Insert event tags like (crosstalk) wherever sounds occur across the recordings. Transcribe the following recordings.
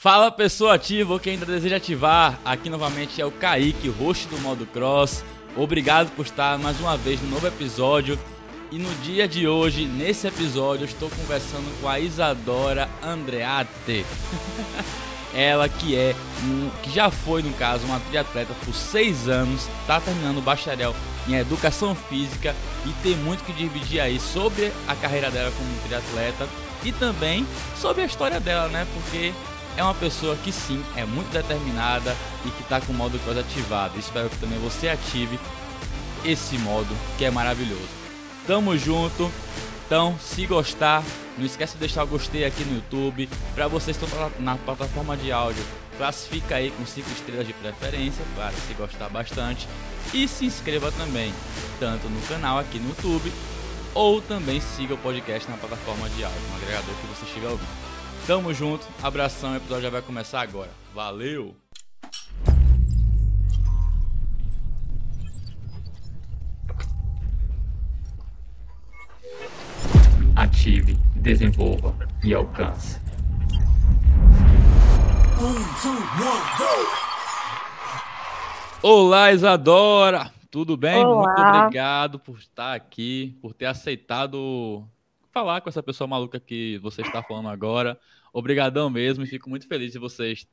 Fala pessoa ativa quem ainda deseja ativar, aqui novamente é o Kaique, host do Modo Cross. Obrigado por estar mais uma vez no novo episódio. E no dia de hoje, nesse episódio, eu estou conversando com a Isadora Andreate. (laughs) Ela que é, que já foi, no caso, uma triatleta por seis anos, está terminando o bacharel em Educação Física e tem muito que dividir aí sobre a carreira dela como triatleta e também sobre a história dela, né? Porque é uma pessoa que sim, é muito determinada e que está com o modo cross ativado. Espero que também você ative esse modo que é maravilhoso. Tamo junto. Então, se gostar, não esquece de deixar o gostei aqui no YouTube. Para vocês que estão na plataforma de áudio, classifica aí com 5 estrelas de preferência, claro, se gostar bastante. E se inscreva também, tanto no canal aqui no YouTube, ou também siga o podcast na plataforma de áudio, no agregador que você estiver ouvindo. Tamo junto, abração, o episódio já vai começar agora. Valeu! Ative, desenvolva e alcance. Olá, Isadora! Tudo bem? Olá. Muito obrigado por estar aqui, por ter aceitado falar com essa pessoa maluca que você está falando agora. Obrigadão mesmo e fico muito feliz de vocês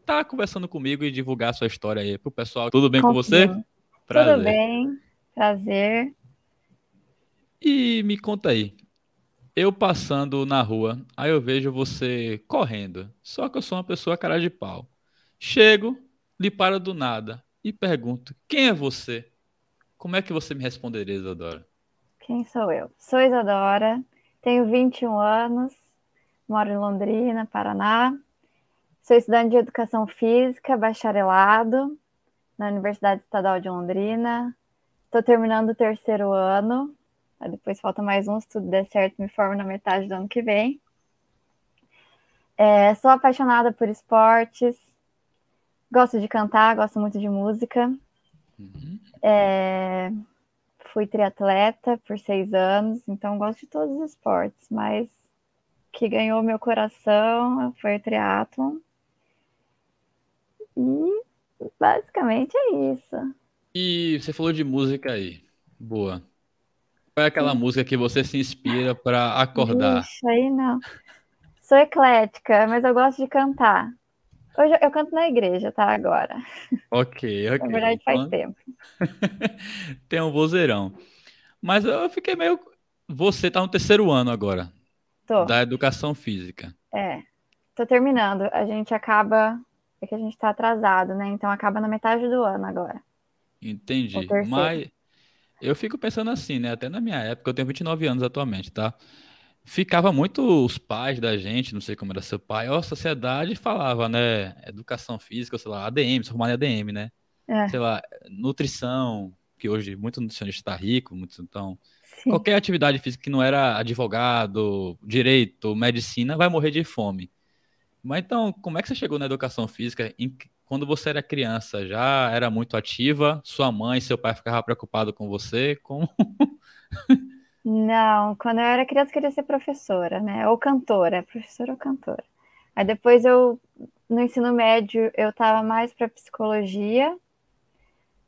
estar tá conversando comigo e divulgar a sua história aí pro pessoal. Tudo bem com, com você? Prazer. Tudo bem, prazer. E me conta aí, eu passando na rua, aí eu vejo você correndo, só que eu sou uma pessoa cara de pau. Chego, lhe paro do nada e pergunto: quem é você? Como é que você me responderia, Isadora? Quem sou eu? Sou Isadora, tenho 21 anos, moro em Londrina, Paraná. Sou estudante de Educação Física, bacharelado na Universidade Estadual de Londrina. Estou terminando o terceiro ano. Depois falta mais um, se tudo der certo, me formo na metade do ano que vem. É, sou apaixonada por esportes. Gosto de cantar, gosto muito de música. Uhum. É, fui triatleta por seis anos, então gosto de todos os esportes, mas que ganhou meu coração foi o triatlon. E basicamente é isso. E você falou de música aí. Boa. Qual é aquela Sim. música que você se inspira para acordar? Isso aí não. Sou eclética, mas eu gosto de cantar. Hoje eu canto na igreja, tá? Agora. Ok, ok. Na verdade, faz então... tempo. (laughs) Tem um vozeirão. Mas eu fiquei meio. Você tá no terceiro ano agora. Tô. Da educação física. É. Tô terminando. A gente acaba. É que a gente tá atrasado, né? Então acaba na metade do ano agora. Entendi. Mas eu fico pensando assim, né? Até na minha época, eu tenho 29 anos atualmente, tá? Ficava muito os pais da gente, não sei como era seu pai, ou a sociedade falava, né? Educação física, sei lá, ADM, se formar em ADM, né? É. Sei lá, nutrição, que hoje muito nutricionista está rico, muito, então Sim. qualquer atividade física que não era advogado, direito, medicina, vai morrer de fome. Mas então, como é que você chegou na educação física? Em, quando você era criança, já era muito ativa? Sua mãe, seu pai ficavam preocupados com você? Como? Não, quando eu era criança eu queria ser professora, né? Ou cantora, professora ou cantora. Aí depois eu, no ensino médio, eu estava mais para psicologia,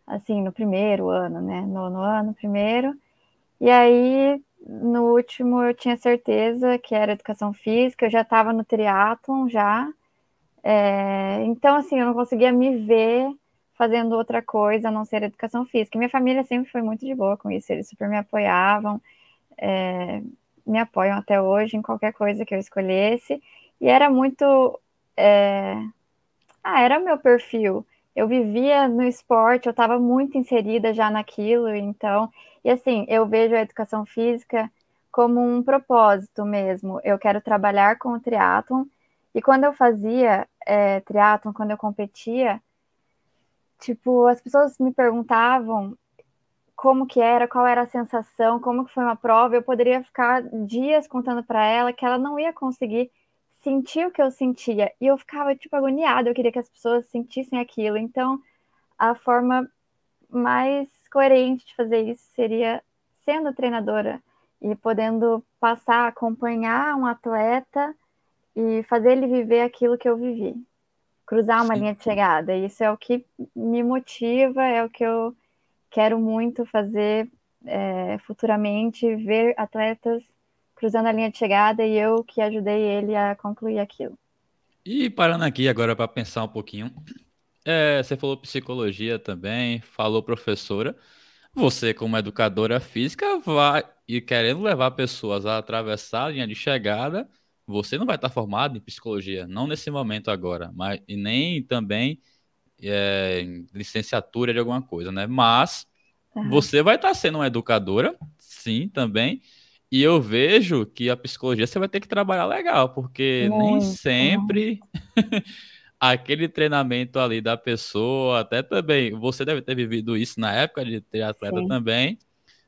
assim, no primeiro ano, né? No, no ano primeiro. E aí, no último, eu tinha certeza que era educação física, eu já estava no triatlon já. É, então, assim, eu não conseguia me ver fazendo outra coisa a não ser educação física. Minha família sempre foi muito de boa com isso, eles super me apoiavam, é, me apoiam até hoje em qualquer coisa que eu escolhesse. E era muito. É, ah, era meu perfil eu vivia no esporte, eu estava muito inserida já naquilo, então, e assim, eu vejo a educação física como um propósito mesmo. Eu quero trabalhar com o triatlon, e quando eu fazia é, triatlon, quando eu competia, tipo, as pessoas me perguntavam como que era, qual era a sensação, como que foi uma prova, eu poderia ficar dias contando para ela que ela não ia conseguir sentir o que eu sentia. E eu ficava, tipo, agoniada. Eu queria que as pessoas sentissem aquilo. Então, a forma mais coerente de fazer isso seria sendo treinadora e podendo passar, acompanhar um atleta e fazer ele viver aquilo que eu vivi. Cruzar uma Sim. linha de chegada. Isso é o que me motiva, é o que eu quero muito fazer é, futuramente, ver atletas cruzando a linha de chegada e eu que ajudei ele a concluir aquilo. E parando aqui agora para pensar um pouquinho, é, você falou psicologia também, falou professora. Você, como educadora física, vai e querendo levar pessoas a atravessar a linha de chegada, você não vai estar formado em psicologia, não nesse momento agora, mas e nem também é, em licenciatura de alguma coisa, né? Mas Uhum. você vai estar sendo uma educadora, sim, também. E eu vejo que a psicologia você vai ter que trabalhar legal, porque nem sempre (laughs) aquele treinamento ali da pessoa, até também, você deve ter vivido isso na época de ter atleta Sim. também.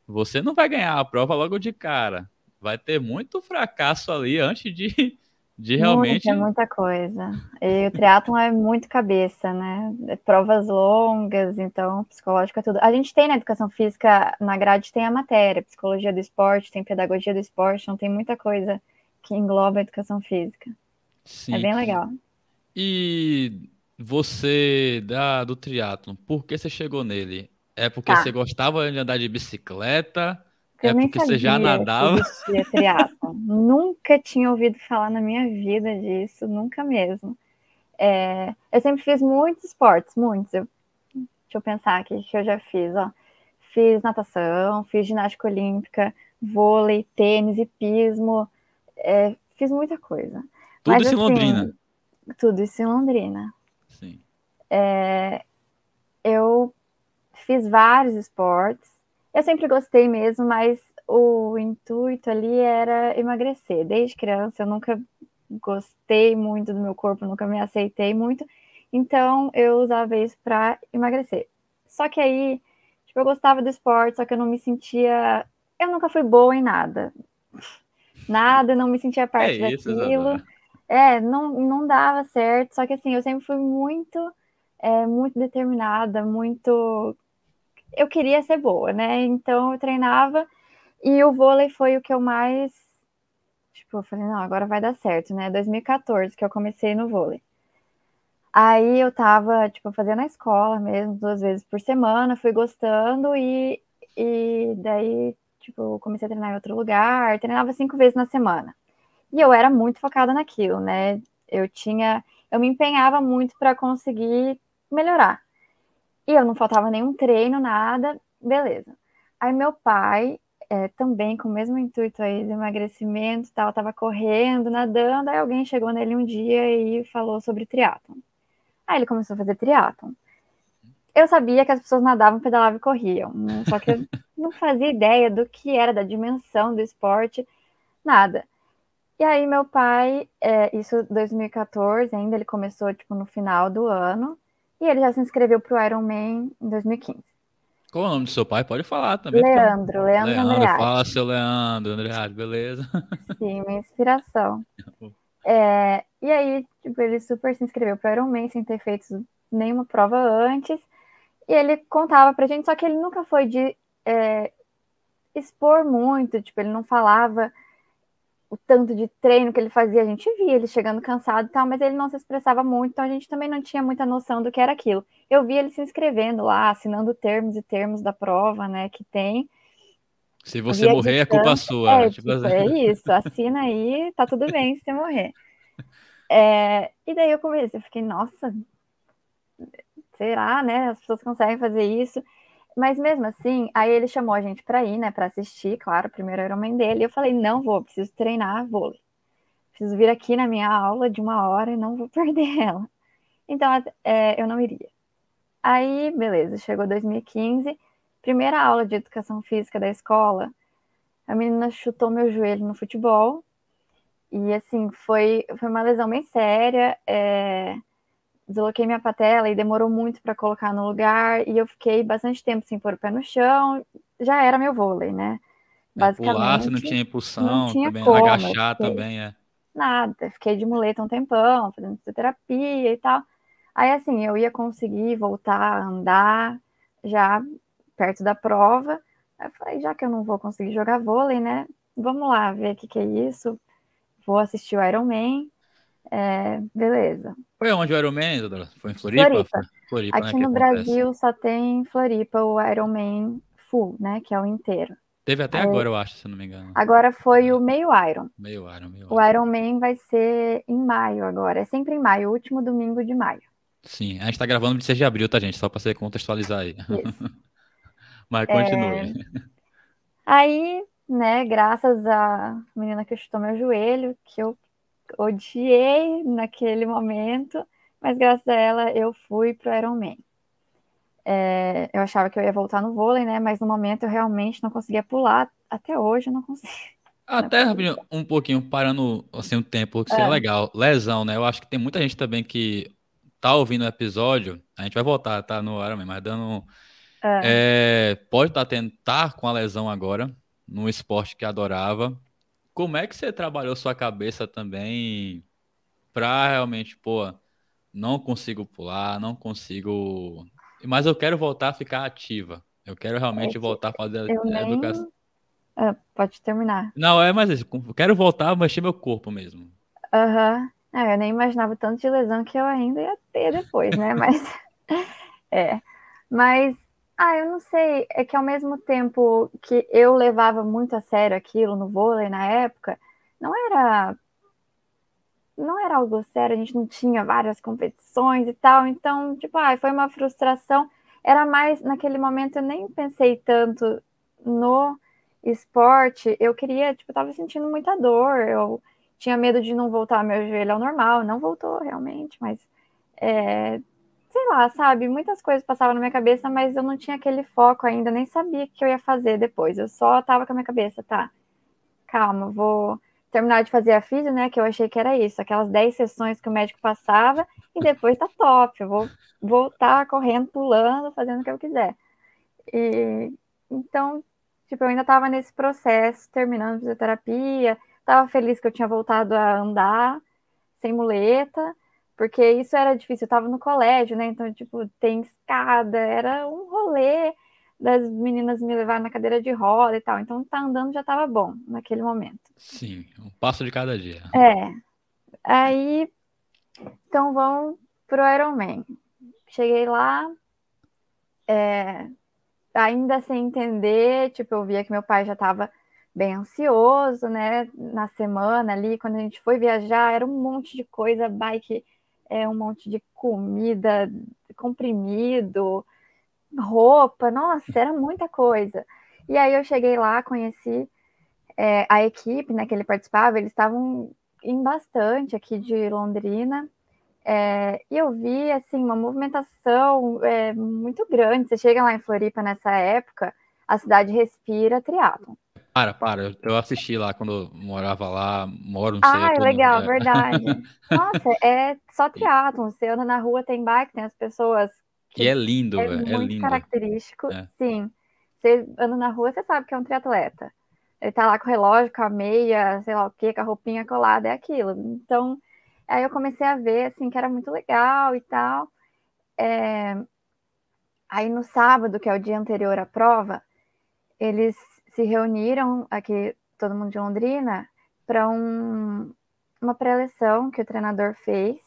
Você não vai ganhar a prova logo de cara. Vai ter muito fracasso ali antes de, de realmente. Muita, muita coisa. E o triatlon é muito cabeça, né? É provas longas, então psicológico é tudo. A gente tem na educação física, na grade tem a matéria, psicologia do esporte, tem pedagogia do esporte, então tem muita coisa que engloba a educação física. Sim. É bem legal. E você da, do triatlon, por que você chegou nele? É porque Tá. você gostava de andar de bicicleta? Eu É nem porque você já sabia que nadava? existia triatlon. Nunca tinha ouvido falar na minha vida disso, nunca mesmo. É, eu sempre fiz muitos esportes, muitos. Eu- deixa eu pensar aqui o que eu já fiz. Ó. Fiz natação, fiz ginástica olímpica, vôlei, tênis, hipismo. é, fiz muita coisa. Tudo Mas, isso em assim, Londrina. Tudo isso em Londrina. Sim. eu fiz vários esportes. Eu sempre gostei mesmo, mas o intuito ali era emagrecer. Desde criança eu nunca gostei muito do meu corpo, nunca me aceitei muito. Então eu usava isso para emagrecer. Só que aí, tipo, eu gostava do esporte, só que eu não me sentia. Eu nunca fui boa em nada. Nada, eu não me sentia parte É isso, daquilo. É, não, não dava certo, só que assim, eu sempre fui muito, é, muito determinada, muito. Eu queria ser boa, né? Então eu treinava e o vôlei foi o que eu mais. Tipo, eu falei, não, agora vai dar certo, né? 2014 que eu comecei no vôlei. Aí eu tava, tipo, fazendo na escola mesmo, duas vezes por semana, fui gostando e, e daí, tipo, comecei a treinar em outro lugar, treinava cinco vezes na semana. E eu era muito focada naquilo, né? Eu tinha, eu me empenhava muito para conseguir melhorar. E eu não faltava nenhum treino, nada, beleza. Aí meu pai, é, também com o mesmo intuito aí de emagrecimento e tal, tava correndo, nadando, aí alguém chegou nele um dia e falou sobre triatlon. Aí ele começou a fazer triatlon. Eu sabia que as pessoas nadavam, pedalavam e corriam, né? só que eu (laughs) não fazia ideia do que era, da dimensão do esporte, nada. E aí meu pai, é, isso 2014 ainda, ele começou tipo no final do ano, e ele já se inscreveu para o Ironman em 2015. Qual é o nome do seu pai? Pode falar também. Leandro, Leandro, Leandro, Andreatti. fala seu Leandro, Andreatti, beleza? (laughs) Sim, minha inspiração. É, e aí, tipo, ele super se inscreveu para o Ironman sem ter feito nenhuma prova antes. E ele contava pra gente, só que ele nunca foi de é, expor muito, tipo, ele não falava o tanto de treino que ele fazia. A gente via ele chegando cansado e tal, mas ele não se expressava muito, então a gente também não tinha muita noção do que era aquilo. Eu vi ele se inscrevendo lá, assinando termos e termos da prova, né, que tem. Se você Via morrer, é culpa sua. É, tipo tipo, assim. é isso, assina aí, tá tudo bem se você morrer. É, e daí eu comecei, eu fiquei, nossa, será, né? As pessoas conseguem fazer isso. Mas mesmo assim, aí ele chamou a gente pra ir, né, pra assistir, claro, o primeiro Ironman dele. E eu falei, não vou, preciso treinar vôlei. Preciso vir aqui na minha aula de uma hora e não vou (laughs) perder ela. Então, é, eu não iria. Aí, beleza, chegou 2015, primeira aula de educação física da escola, a menina chutou meu joelho no futebol. E assim, foi, foi uma lesão bem séria. É, desloquei minha patela e demorou muito para colocar no lugar. E eu fiquei bastante tempo sem pôr o pé no chão. Já era meu vôlei, né? Basicamente. Pular, você não tinha impulsão, não tinha também, como, agachar porque- também, é. Nada. Fiquei de muleta um tempão, fazendo fisioterapia e tal. Aí, assim, eu ia conseguir voltar a andar já perto da prova. Aí eu falei, já que eu não vou conseguir jogar vôlei, né? Vamos lá ver o que, que é isso. Vou assistir o Iron Man. É, beleza. Foi onde o Ironman, Dodora? Foi em Floripa? Floripa. Floripa né, Aqui que no acontece. Brasil só tem em Floripa o Ironman full, né? Que é o inteiro. Teve até Aí- agora, eu acho, se não me engano. Agora foi o meio Iron. Meio Iron, meio O Iron. Ironman vai ser em maio agora. É sempre em maio, o último domingo de maio. Sim, a gente tá gravando de 6 de abril, tá, gente? Só pra você contextualizar aí. (laughs) Mas É, continue. Aí, né, graças à menina que chutou meu joelho, que eu odiei naquele momento, mas graças a ela eu fui pro Ironman. É, eu achava que eu ia voltar no vôlei, né? Mas no momento eu realmente não conseguia pular. Até hoje eu não consigo. Até rapidinho, um pouquinho, parando assim um tempo, que isso é Ah. legal. Lesão, né? Eu acho que tem muita gente também que tá ouvindo o episódio. A gente vai voltar, tá no Ironman, mas dando. Ah. É, pode estar tendo, tá com a lesão agora, no esporte que adorava. Como é que você trabalhou sua cabeça também pra realmente, pô, não consigo pular, não consigo. Mas eu quero voltar a ficar ativa. Eu quero realmente É voltar a fazer a nem. educação. Ah, pode terminar. Não, é mais isso. Eu quero voltar a mexer meu corpo mesmo. Aham. Ah, eu nem imaginava tanto de lesão que eu ainda ia ter depois, né? (laughs) Mas é. Mas, ah, eu não sei. É que ao mesmo tempo que eu levava muito a sério aquilo no vôlei na época, não era não era algo sério, a gente não tinha várias competições e tal, então, tipo, ah, foi uma frustração. Era mais, naquele momento, eu nem pensei tanto no esporte, eu queria, tipo, eu tava sentindo muita dor, eu tinha medo de não voltar meu joelho ao normal, não voltou realmente, mas é, sei lá, sabe, muitas coisas passavam na minha cabeça, mas eu não tinha aquele foco ainda, nem sabia o que eu ia fazer depois, eu só tava com a minha cabeça, tá, calma, vou terminar de fazer a físio, né, que eu achei que era isso, aquelas 10 sessões que o médico passava, e depois tá top, eu vou voltar correndo, pulando, fazendo o que eu quiser. E então, tipo, eu ainda estava nesse processo, terminando fisioterapia, estava feliz que eu tinha voltado a andar sem muleta, porque isso era difícil, eu estava no colégio, né? Então, tipo, tem escada, era um rolê das meninas me levarem na cadeira de roda e tal. Então, tá andando já estava bom naquele momento. Sim, um passo de cada dia. É. Aí, então vamos pro Ironman. Cheguei lá, é, ainda sem entender, tipo, eu via que meu pai já estava bem ansioso, né? Na semana ali, quando a gente foi viajar, era um monte de coisa, bike, é um monte de comida, comprimido, roupa, nossa, era muita coisa. E aí eu cheguei lá, conheci é, a equipe né, que ele participava, eles estavam em bastante aqui de Londrina. É, e eu vi assim uma movimentação é, muito grande. Você chega lá em Floripa nessa época, a cidade respira triatlon. Para, para, eu- assisti lá quando eu morava lá, moro, não sei. Ah, no- legal, é. verdade. (laughs) Nossa, é só triatlon. Você anda na rua, tem bike, tem as pessoas. E é lindo, É é muito lindo. característico. É. Sim. Você anda na rua, você sabe que é um triatleta. Ele tá lá com o relógio, com a meia, sei lá o quê, com a roupinha colada, é aquilo. Então, aí eu comecei a ver, assim, que era muito legal e tal. É, Aí no sábado, que é o dia anterior à prova, eles se reuniram aqui, todo mundo de Londrina, para um... uma pré-eleção que o treinador fez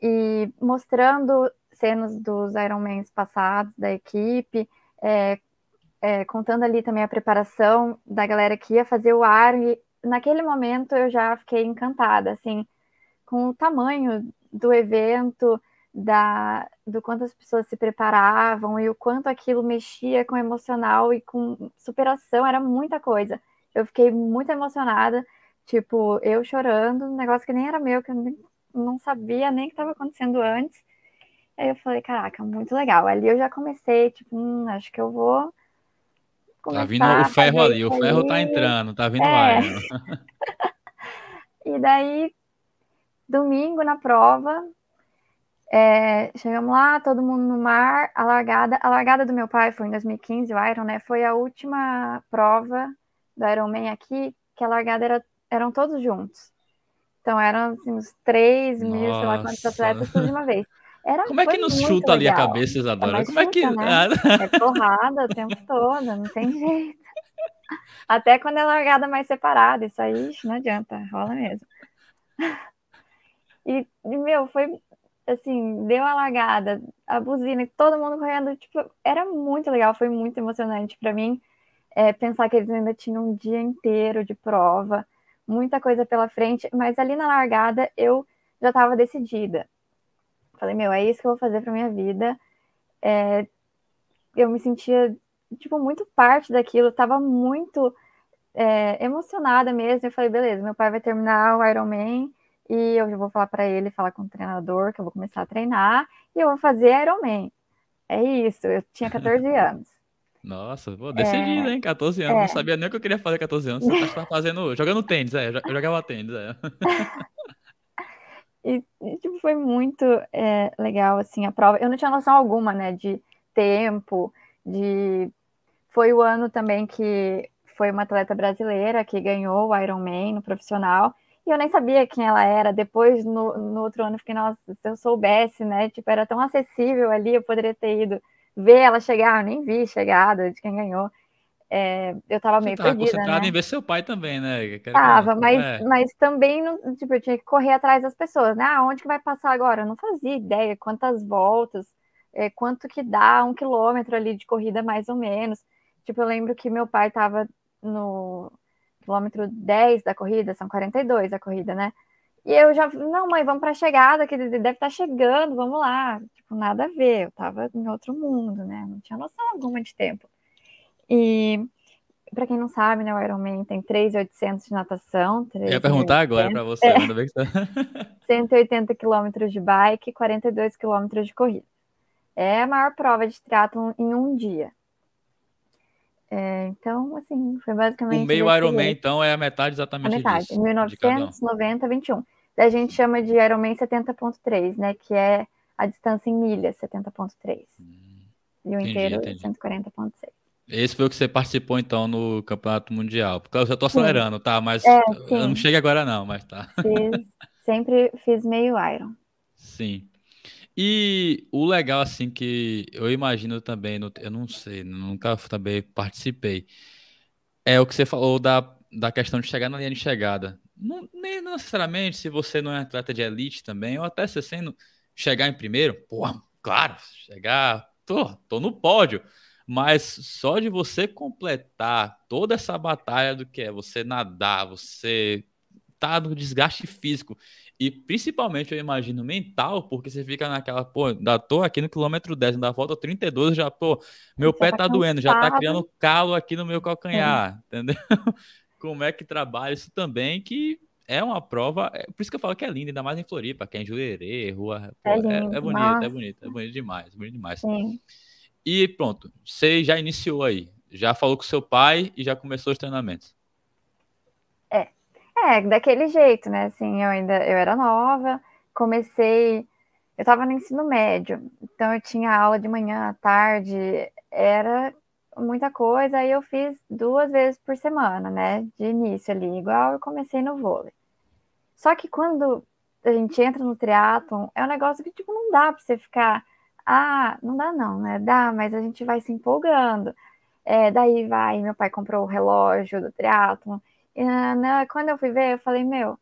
e mostrando cenas dos Ironmans passados da equipe, é, é, contando ali também a preparação da galera que ia fazer o ar. E naquele momento eu já fiquei encantada, assim, com o tamanho do evento, da, do quanto as pessoas se preparavam e o quanto aquilo mexia com o emocional e com superação, era muita coisa. Eu fiquei muito emocionada, tipo, eu chorando, um negócio que nem era meu, que eu nem- não sabia nem o que estava acontecendo antes. Aí eu falei, caraca, muito legal. Ali eu já comecei, tipo, hum, acho que eu vou Tá vindo começar o ferro ali, o ferro tá entrando, tá vindo É. Iron. (laughs) E daí, domingo na prova, é, chegamos lá, todo mundo no mar, a largada, a largada do meu pai foi em 2015, o Iron, né? Foi a última prova do Ironman aqui, que a largada era, eram todos juntos. Então eram assim, uns 3 mil, sei lá quantos atletas tudo de uma vez. Era, Como é que muito chuta ali a legal. cabeça, Isadora? mas Como é que. chuta, né? É porrada o tempo todo, não tem (laughs) jeito. Até quando é largada mais separada, isso aí não adianta, rola mesmo. (laughs) E, meu, foi assim, deu a lagada, a buzina, e todo mundo correndo, tipo, era muito legal, foi muito emocionante para mim é, pensar que eles ainda tinham um dia inteiro de prova, muita coisa pela frente, mas ali na largada eu já estava decidida. Falei, meu, é isso que eu vou fazer para minha vida. É, eu me sentia, tipo, muito parte daquilo, estava muito é, emocionada mesmo. Eu falei, beleza, meu pai vai terminar o Ironman e eu já vou falar para ele, falar com o treinador que eu vou começar a treinar e eu vou fazer Ironman. É isso, eu tinha 14 (laughs) anos. Nossa, pô, decidido, é, hein? 14 anos. É. Não sabia nem o que eu queria fazer 14 anos. Você tá fazendo, (laughs) jogando tênis, é. Eu jogava tênis, é. (laughs) e, e tipo, foi muito é, legal, assim, a prova. Eu não tinha noção alguma, né, de tempo, de... Foi o ano também que foi uma atleta brasileira que ganhou o Ironman no profissional. E eu nem sabia quem ela era. Depois, no, no outro ano, fiquei, nossa, se eu soubesse, né? Tipo, era tão acessível ali, eu poderia ter ido ver ela chegar. Eu nem vi chegada de quem ganhou. É, eu tava meio tava perdida, concentrada né? em ver seu pai também, né? Tava, mas, é. mas também, tipo, eu tinha que correr atrás das pessoas, né? Ah, onde que vai passar agora? Eu não fazia ideia quantas voltas, é, quanto que dá um quilômetro ali de corrida, mais ou menos. Tipo, eu lembro que meu pai tava no quilômetro 10 da corrida, são 42 a corrida, né? E eu já, não, mãe, vamos para a chegada, que deve estar tá chegando, vamos lá. Tipo, nada a ver, eu estava em outro mundo, né? Não tinha noção alguma de tempo. E para quem não sabe, né, o Ironman tem 3,800 de natação. 3, eu ia perguntar agora para você, é, ainda que (laughs) tá... 180 quilômetros de bike, 42 quilômetros de corrida. É a maior prova de triatlon em um dia. É, então, assim, foi basicamente. O meio Ironman, então, é a metade exatamente a metade, disso. 1990, 21. A gente chama de Ironman 70.3, né? Que é a distância em milhas, 70.3. Hum, e o entendi, inteiro, 140.6. Esse foi o que você participou, então, no Campeonato Mundial. Porque eu já tô acelerando, sim. tá? Mas é, eu não chego agora, não, mas tá. Fiz, sempre fiz meio Iron. Sim. E o legal, assim, que eu imagino também, eu não sei, nunca também participei, é o que você falou da, da questão de chegar na linha de chegada. Não, nem necessariamente se você não é atleta de elite também, ou até se sendo chegar em primeiro, pô, claro, chegar, tô, tô no pódio. Mas só de você completar toda essa batalha do que é você nadar, você tá no desgaste físico e principalmente, eu imagino, mental, porque você fica naquela, pô, ainda tô aqui no quilômetro 10, ainda falta 32, já, pô, meu pé tá, tá doendo, já tá criando calo aqui no meu calcanhar, Sim. entendeu? (laughs) Como é que trabalha isso também, que é uma prova, é, por isso que eu falo que é linda, ainda mais em Floripa, que é em Jurerê, rua, pô, é, lindo, é, é, bonito, é bonito, é bonito demais, bonito demais. Sim. E pronto, você já iniciou aí, já falou com seu pai e já começou os treinamentos. É, daquele jeito, né? Assim, eu ainda eu era nova, comecei, eu estava no ensino médio, então eu tinha aula de manhã, à tarde, era muita coisa, aí eu fiz duas vezes por semana, né? De início ali, igual eu comecei no vôlei. Só que quando a gente entra no triatlon, é um negócio que tipo não dá para você ficar, ah, não dá não, né? Dá, mas a gente vai se empolgando. É, daí vai, meu pai comprou o relógio do triatlon, quando eu fui ver, eu falei, meu,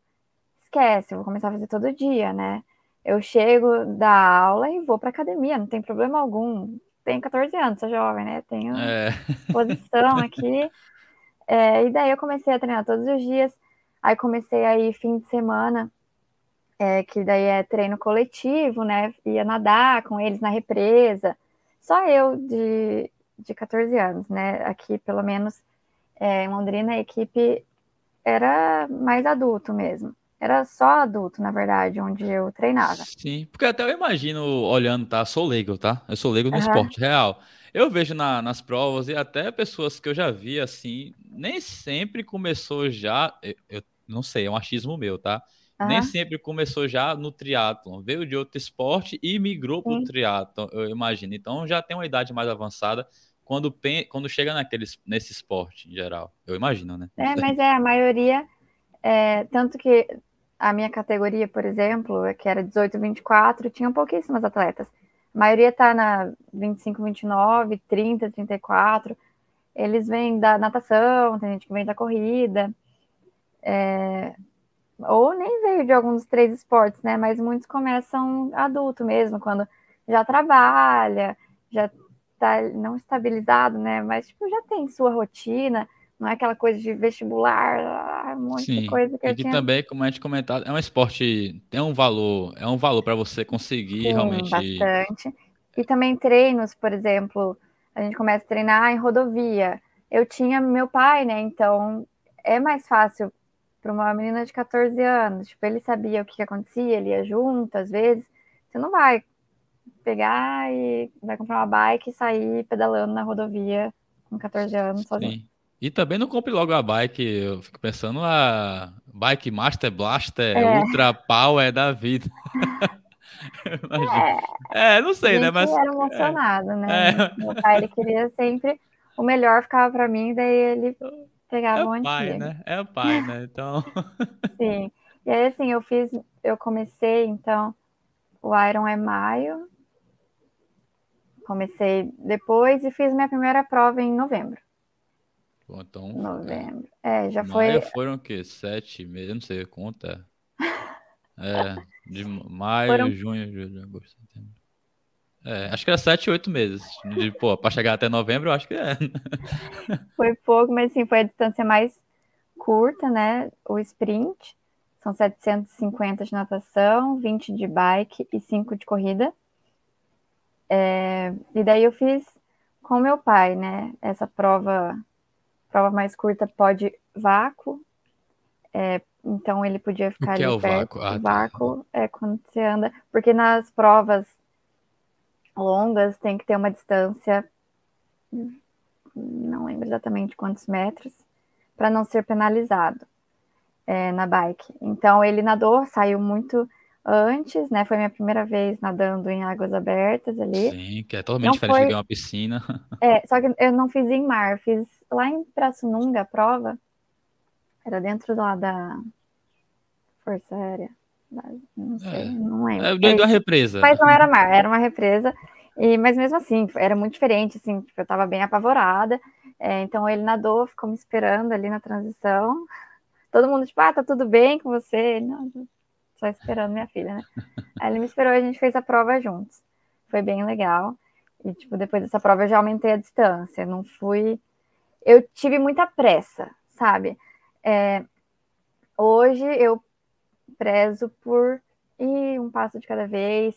esquece, eu vou começar a fazer todo dia, né? Eu chego da aula e vou para academia, não tem problema algum. Tenho 14 anos, sou jovem, né? Tenho é. (laughs) posição aqui. É, e daí eu comecei a treinar todos os dias. Aí comecei aí fim de semana, é, que daí é treino coletivo, né? Ia nadar com eles na represa. Só eu de, de 14 anos, né? Aqui, pelo menos, é, em Londrina, a equipe era mais adulto mesmo. Era só adulto, na verdade, onde eu treinava. Sim, porque até eu imagino, olhando, tá? Sou leigo, tá? Eu sou leigo no uhum. esporte real. Eu vejo na, nas provas e até pessoas que eu já vi assim, nem sempre começou já. Eu, eu não sei, é um achismo meu, tá? Uhum. Nem sempre começou já no triatlon. Veio de outro esporte e migrou para o triatlon, eu imagino. Então já tem uma idade mais avançada quando, quando chega naqueles, nesse esporte em geral. Eu imagino, né? É, mas é, a maioria, é, tanto que a minha categoria, por exemplo, que era 18, 24, tinha pouquíssimas atletas. A maioria tá na 25, 29, 30, 34. Eles vêm da natação, tem gente que vem da corrida. É, ou nem veio de algum dos três esportes, né? Mas muitos começam adulto mesmo, quando já trabalha, já tá não estabilizado, né? Mas tipo, já tem sua rotina, não é aquela coisa de vestibular, um monte Sim. de coisa que E eu que tinha. também, como a gente comentado, é um esporte, tem um valor, é um valor para você conseguir Sim, realmente. bastante. E também treinos, por exemplo, a gente começa a treinar em rodovia. Eu tinha meu pai, né? Então é mais fácil para uma menina de 14 anos. Tipo, ele sabia o que acontecia, ele ia junto, às vezes. Você não vai pegar e vai comprar uma bike e sair pedalando na rodovia com 14 anos sozinho. Sim. E também não compre logo a bike, eu fico pensando a Bike Master Blaster É. Ultra Power da vida. (laughs) Imagina. É, não sei, né? Mas era emocionado, né? É. Meu pai, ele queria sempre o melhor, ficava para mim, daí ele é pegava o o pai, antigo. né? É o pai, né? Então, (laughs) Sim. E aí, assim, eu fiz, eu comecei, então, o Iron é maio. Comecei depois e fiz minha primeira prova em novembro. Bom, então Novembro. É, já maio foi. foram o quê? Sete meses, eu não sei, conta. (laughs) É, de maio, Foram- junho, julho, agosto, setembro. É, acho que era sete, oito meses. De, pô, pra chegar até novembro, eu acho que é. (laughs) Foi pouco, mas assim, foi a distância mais curta, né? O sprint. São 750 de natação, 20 de bike e 5 de corrida. É, e daí eu fiz com meu pai, né? Essa prova, prova mais curta pode vácuo. É, então ele podia ficar que é ali o perto. vácuo? Ah, o tá. vácuo é quando você anda, porque nas provas longas tem que ter uma distância, não lembro exatamente quantos metros, para não ser penalizado é, na bike. Então ele nadou, saiu muito antes, né? Foi minha primeira vez nadando em águas abertas ali. Sim, que é totalmente Não diferente foi- de uma piscina. (laughs) É, só que eu não fiz em mar, fiz lá em Pirassununga a prova. Era dentro lá da Força Aérea. Não sei, É. não lembro. É dentro da represa. Mas não era mar, era uma represa. E, mas mesmo assim, era muito diferente, assim, tipo, eu tava bem apavorada. É, então ele nadou, ficou me esperando ali na transição. Todo mundo, tipo, ah, tá tudo bem com você? Ele, Não, só esperando minha filha, né? Aí ele me esperou e a gente fez a prova juntos. Foi bem legal. E, tipo, depois dessa prova eu já aumentei a distância. Não fui. Eu tive muita pressa, sabe? É, Hoje eu prezo por ir um passo de cada vez,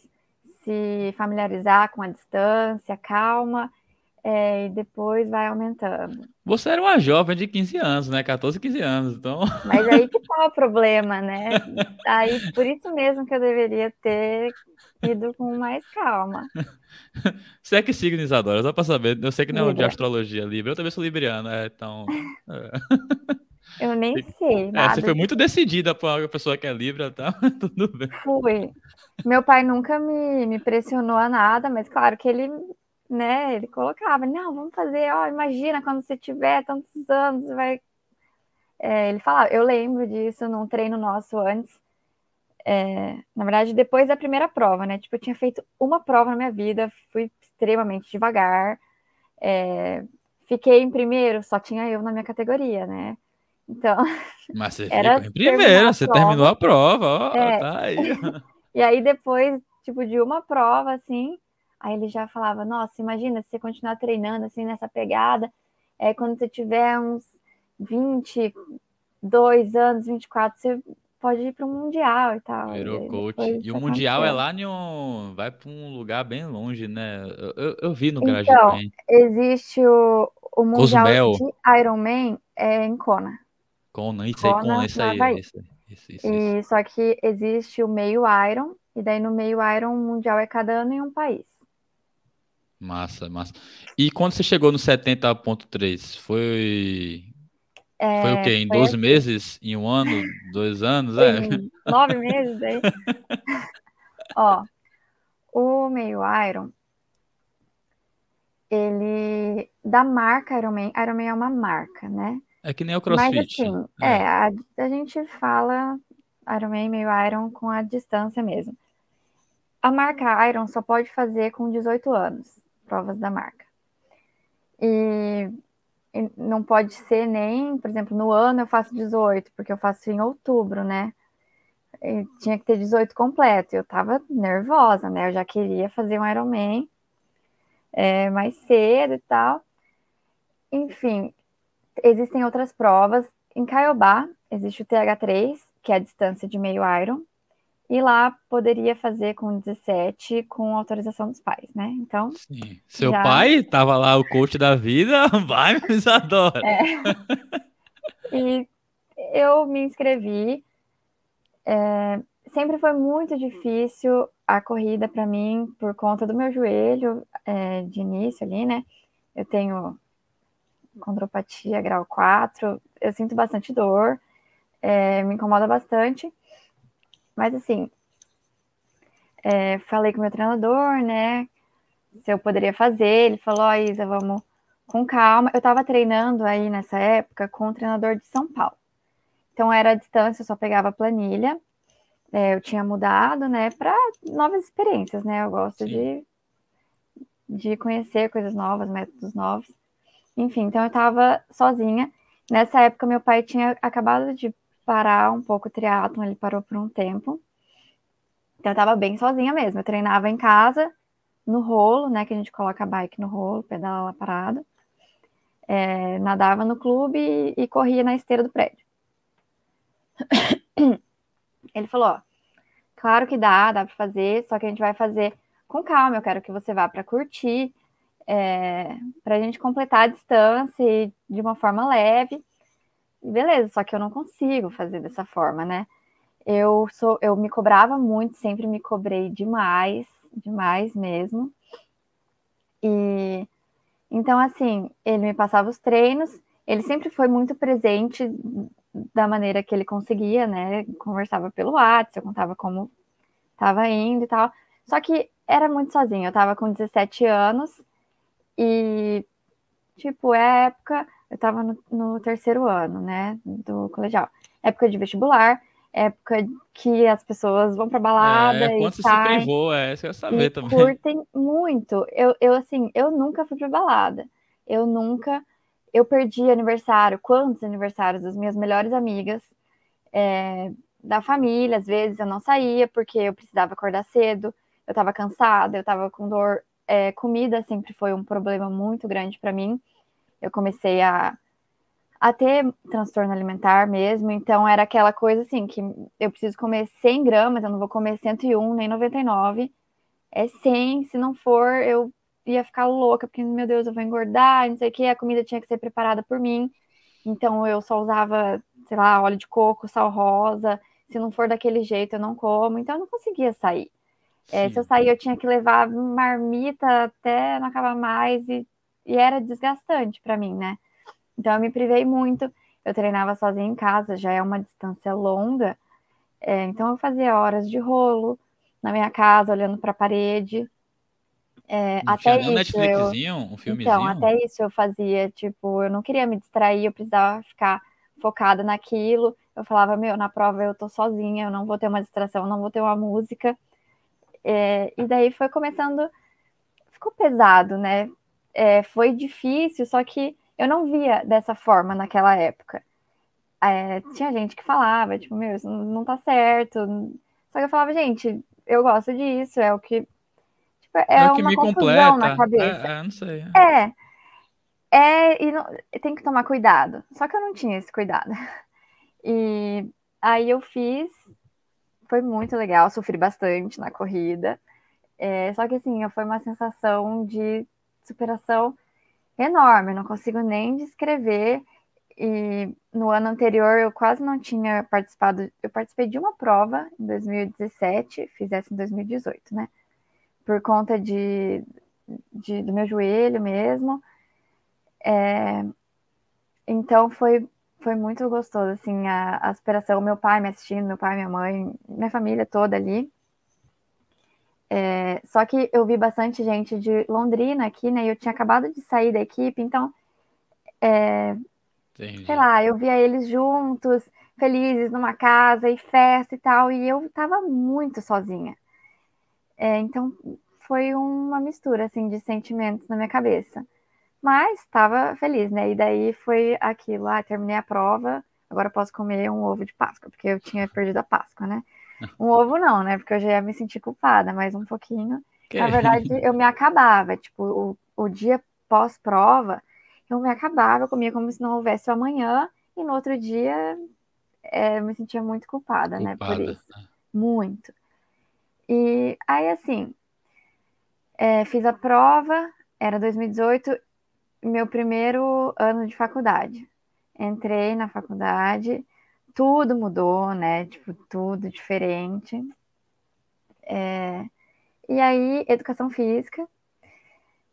se familiarizar com a distância, calma, é, e depois vai aumentando. Você era uma jovem de 15 anos, né? 14, 15 anos. Então, Mas aí que tá o problema, né? (laughs) Aí por isso mesmo que eu deveria ter ido com mais calma. você é que signo, Isadora? Só pra saber. Eu sei que não é de astrologia Libra. Eu também sou libriano, é, então. É, (laughs) Eu nem sei É, você foi muito decidida pra uma pessoa que é Libra, tá? (laughs) Tudo bem. Fui. Meu pai nunca me, me pressionou a nada, mas claro que ele, né, ele colocava, não, vamos fazer, ó, imagina quando você tiver tantos anos, vai. É, ele falava, eu lembro disso num treino nosso antes. É, na verdade, depois da primeira prova, né? Tipo, eu tinha feito uma prova na minha vida, fui extremamente devagar. é, fiquei em primeiro, só tinha eu na minha categoria, né? Então, (laughs) Mas você Era ficou em a você prova. terminou a prova, ó, É. tá aí. (laughs) E aí depois, tipo, de uma prova, assim, aí ele já falava, nossa, imagina se você continuar treinando, assim, nessa pegada, é, quando você tiver uns 22 anos, 24, você pode ir para o Mundial e tal. Virou coach. E o isso Mundial é lá um. Vai pra um lugar bem longe, né? Eu, eu, eu vi no Então, GarageBand. Existe o, o Mundial Cozumel. de Ironman é, em Kona. Kona, isso aí, Kona, Kona, isso no aí. Isso, isso, isso, isso. E, só que existe o meio Iron, e daí no meio Iron o Mundial é cada ano em um país. Massa, massa. E quando você chegou no 70.3, foi. Foi o quê? Em foi 12 assim. meses? Em um ano? Dois anos? É. Nove meses aí. (laughs) Ó, o meio Iron, ele da marca Ironman, Ironman é uma marca, né? É que nem o Mas CrossFit. assim, é, a, a gente fala Ironman, meio Iron com a distância mesmo. A marca Iron só pode fazer com 18 anos, provas da marca. E, e não pode ser nem, por exemplo, no ano eu faço 18, porque eu faço em outubro, né? tinha que ter 18 completo. Eu tava nervosa, né? Eu já queria fazer um Ironman é, mais cedo e tal. Enfim, existem outras provas. Em Caiobá, existe o TH3, que é a distância de meio Iron. E lá poderia fazer com 17 com autorização dos pais, né? Então. Sim. Seu já... pai tava lá, o coach da vida, (laughs) vai, me adora. É. E eu me inscrevi. É, sempre foi muito difícil a corrida para mim por conta do meu joelho é, de início ali, né? Eu tenho condropatia grau 4, eu sinto bastante dor, é, me incomoda bastante. Mas assim, é, falei com o meu treinador, né? Se eu poderia fazer, ele falou, ó, oh, Isa, vamos com calma. Eu estava treinando aí nessa época com o treinador de São Paulo. Então era a distância, eu só pegava a planilha. É, eu tinha mudado, né, para novas experiências, né? Eu gosto de, de conhecer coisas novas, métodos novos. Enfim, então eu estava sozinha. Nessa época, meu pai tinha acabado de parar um pouco o triatlon, ele parou por um tempo. Então eu estava bem sozinha mesmo. Eu treinava em casa, no rolo, né? Que a gente coloca a bike no rolo, pedala lá parado. É, nadava no clube e, e corria na esteira do prédio. (coughs) Ele falou: ó, claro que dá, dá para fazer, só que a gente vai fazer com calma. Eu quero que você vá para curtir, é, para a gente completar a distância de uma forma leve. Beleza, só que eu não consigo fazer dessa forma, né? Eu sou, eu me cobrava muito, sempre me cobrei demais, demais mesmo. E então assim, ele me passava os treinos, ele sempre foi muito presente da maneira que ele conseguia, né? Conversava pelo WhatsApp, eu contava como estava indo e tal. Só que era muito sozinho. Eu estava com 17 anos e, tipo, é época. Eu estava no, no, terceiro ano, né? Do colegial. Época de vestibular, época que as pessoas vão pra balada. É, e saem, se privou, é, isso eu saber também. Curtem muito. Eu, eu, assim, eu nunca fui pra balada. Eu nunca eu perdi aniversário, quantos aniversários das minhas melhores amigas, é, da família, às vezes eu não saía porque eu precisava acordar cedo, eu estava cansada, eu estava com dor. É, comida sempre foi um problema muito grande para mim. Eu comecei a, a ter transtorno alimentar mesmo, então era aquela coisa assim que eu preciso comer 100 gramas, eu não vou comer 101 nem 99, é 100, se não for eu ia ficar louca, porque, meu Deus, eu vou engordar, não sei o que, a comida tinha que ser preparada por mim. Então eu só usava, sei lá, óleo de coco, sal rosa. Se não for daquele jeito, eu não como. Então eu não conseguia sair. É, se eu sair, eu tinha que levar marmita até não acabar mais e, e era desgastante para mim, né? Então eu me privei muito. Eu treinava sozinha em casa, já é uma distância longa. É, então eu fazia horas de rolo na minha casa, olhando para a parede. É, até isso, um Netflixzinho, eu... um filmezinho? Então, até isso eu fazia, tipo, eu não queria me distrair, eu precisava ficar focada naquilo. Eu falava, meu, na prova eu tô sozinha, eu não vou ter uma distração, eu não vou ter uma música. É, e daí foi começando, ficou pesado, né? É, foi difícil, só que eu não via dessa forma naquela época. É, tinha gente que falava, tipo, meu, isso não tá certo. Só que eu falava, gente, eu gosto disso, é o que Tipo, é, é uma que me completa. na cabeça. É, é, não sei. É. É, e não, tem que tomar cuidado. Só que eu não tinha esse cuidado. (laughs) E aí eu fiz, foi muito legal, sofri bastante na corrida. É, só que assim, foi uma sensação de superação enorme, não consigo nem descrever. E no ano anterior eu quase não tinha participado, eu participei de uma prova em 2017, fiz essa em 2018, né? por conta de, de do meu joelho mesmo. É, então foi, foi muito gostoso, assim, a, a aspiração, meu pai me assistindo, meu pai, minha mãe, minha família toda ali. É, só que eu vi bastante gente de Londrina aqui, né? E eu tinha acabado de sair da equipe, então, é, sei lá, eu via eles juntos, felizes numa casa e festa e tal, e eu tava muito sozinha. É, então foi uma mistura assim de sentimentos na minha cabeça. Mas estava feliz, né? E daí foi aquilo, ah, terminei a prova, agora posso comer um ovo de Páscoa, porque eu tinha perdido a Páscoa, né? Um ovo não, né? Porque eu já ia me sentir culpada, mas um pouquinho. Que? Na verdade, eu me acabava. Tipo, o, o dia pós-prova, eu me acabava, eu comia como se não houvesse o amanhã, e no outro dia é, eu me sentia muito culpada, culpada, né? Por isso. Né? Muito. E aí, assim, é, fiz a prova, era 2018, meu primeiro ano de faculdade. Entrei na faculdade, tudo mudou, né? Tipo, tudo diferente. É... E aí, educação física.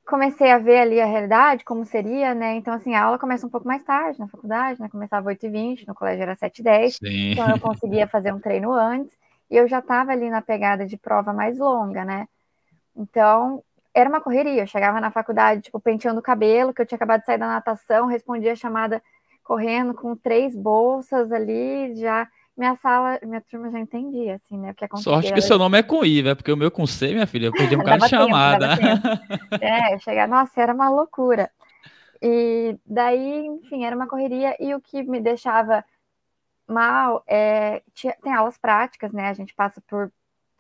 Comecei a ver ali a realidade, como seria, né? Então, assim, a aula começa um pouco mais tarde na faculdade, né? Começava 8h20, no colégio era 7h10. Então, eu conseguia fazer um treino antes. E eu já estava ali na pegada de prova mais longa, né? Então, era uma correria. Eu chegava na faculdade, tipo, penteando o cabelo, que eu tinha acabado de sair da natação, respondia a chamada correndo com três bolsas ali, já minha sala, minha turma já entendia, assim, né, o que acontecia. Sorte que seu nome é com I, né, porque o meu com C, minha filha, eu perdi um (laughs) bocado de chamada. (laughs) é, chegar, nossa, era uma loucura. E daí, enfim, era uma correria, e o que me deixava mal é, tinha, tem aulas práticas, né, a gente passa por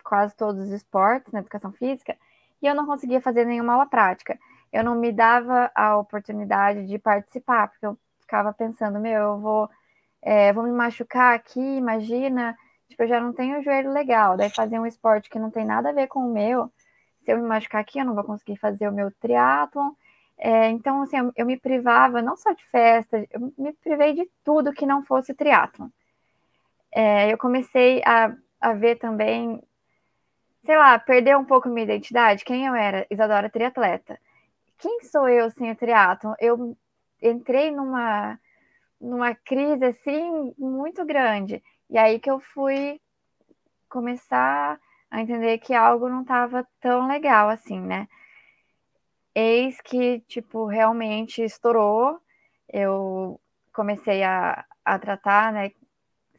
quase todos os esportes na educação física, e eu não conseguia fazer nenhuma aula prática. Eu não me dava a oportunidade de participar, porque eu ficava pensando, meu, eu vou, é, vou me machucar aqui, imagina, tipo, eu já não tenho o joelho legal, daí fazer um esporte que não tem nada a ver com o meu, se eu me machucar aqui, eu não vou conseguir fazer o meu triatlon, é, então, assim, eu, eu, me privava não só de festa, eu me privei de tudo que não fosse triatlon. É, eu comecei a, a ver também sei lá, perder um pouco minha identidade, quem eu era, Isadora triatleta. Quem sou eu sem o triatlon? Eu entrei numa numa crise assim muito grande. E aí que eu fui começar a entender que algo não estava tão legal assim, né? Eis que, tipo, realmente estourou. Eu comecei a, a tratar, né,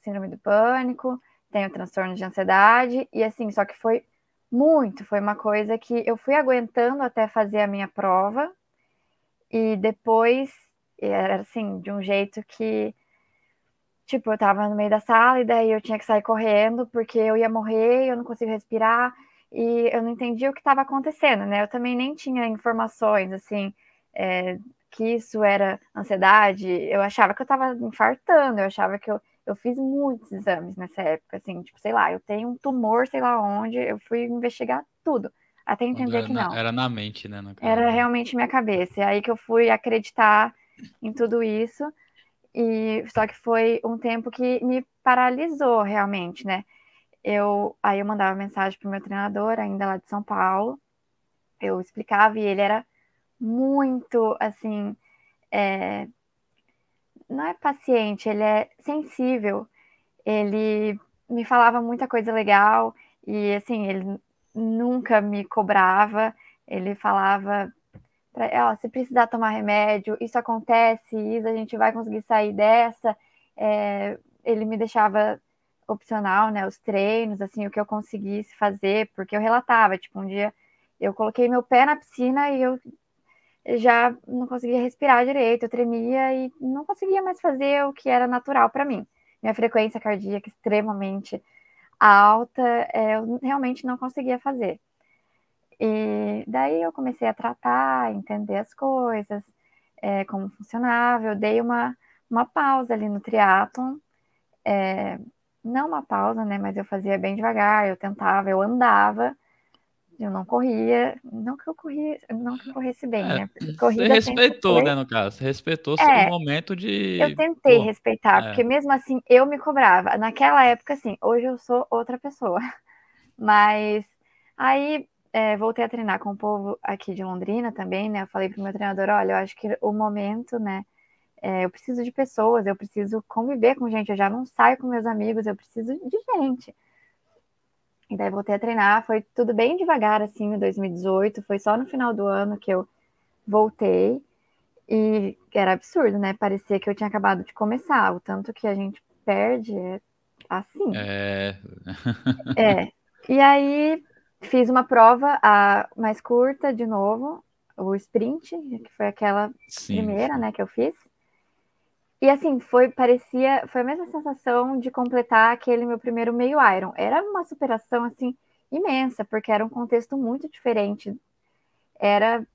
síndrome do pânico, tenho transtorno de ansiedade, e assim, só que foi muito, foi uma coisa que eu fui aguentando até fazer a minha prova, e depois era assim, de um jeito que, tipo, eu tava no meio da sala e daí eu tinha que sair correndo porque eu ia morrer, eu não conseguia respirar e eu não entendia o que estava acontecendo, né? Eu também nem tinha informações, assim, é, que isso era ansiedade, eu achava que eu tava infartando, eu achava que eu eu fiz muitos exames nessa época, assim, tipo, sei lá, eu tenho um tumor, sei lá onde, eu fui investigar tudo, até entender que não. Na, era na mente, né? Era realmente minha cabeça. E aí que eu fui acreditar em tudo isso. E só que foi um tempo que me paralisou realmente, né? Eu aí eu mandava mensagem pro meu treinador, ainda lá de São Paulo. Eu explicava e ele era muito assim, é, não é paciente, ele é sensível. Ele me falava muita coisa legal e assim, ele nunca me cobrava. Ele falava se precisar tomar remédio, isso acontece, isso a gente vai conseguir sair dessa. É, ele me deixava opcional, né, os treinos, assim, o que eu conseguisse fazer, porque eu relatava, tipo, um dia eu coloquei meu pé na piscina e eu já não conseguia respirar direito, eu tremia e não conseguia mais fazer o que era natural para mim. Minha frequência cardíaca extremamente alta, é, eu realmente não conseguia fazer. E daí eu comecei a tratar, entender as coisas, é, como funcionava. Eu dei uma, uma pausa ali no triatlon, é, não uma pausa, né? Mas eu fazia bem devagar, eu tentava, eu andava, eu não corria, não que eu corria, não que eu corresse bem, é, né? Corrida você respeitou, né, no caso, você respeitou é, seu momento de. Eu tentei Pô, respeitar, é. porque mesmo assim eu me cobrava. Naquela época, assim, hoje eu sou outra pessoa. (laughs) Mas aí é, voltei a treinar com o povo aqui de Londrina também, né? Eu falei pro meu treinador, olha, eu acho que o momento, né? É, eu preciso de pessoas, eu preciso conviver com gente, eu já não saio com meus amigos, eu preciso de gente. E daí voltei a treinar, foi tudo bem devagar, assim, em 2018, foi só no final do ano que eu voltei, e era absurdo, né? Parecia que eu tinha acabado de começar, o tanto que a gente perde é assim. É. é. (laughs) E aí fiz uma prova a mais curta de novo, o sprint, que foi aquela sim, primeira, né, que eu fiz. E assim, foi, parecia, foi a mesma sensação de completar aquele meu primeiro meio Iron. Era uma superação, assim, imensa, porque era um contexto muito diferente. Era,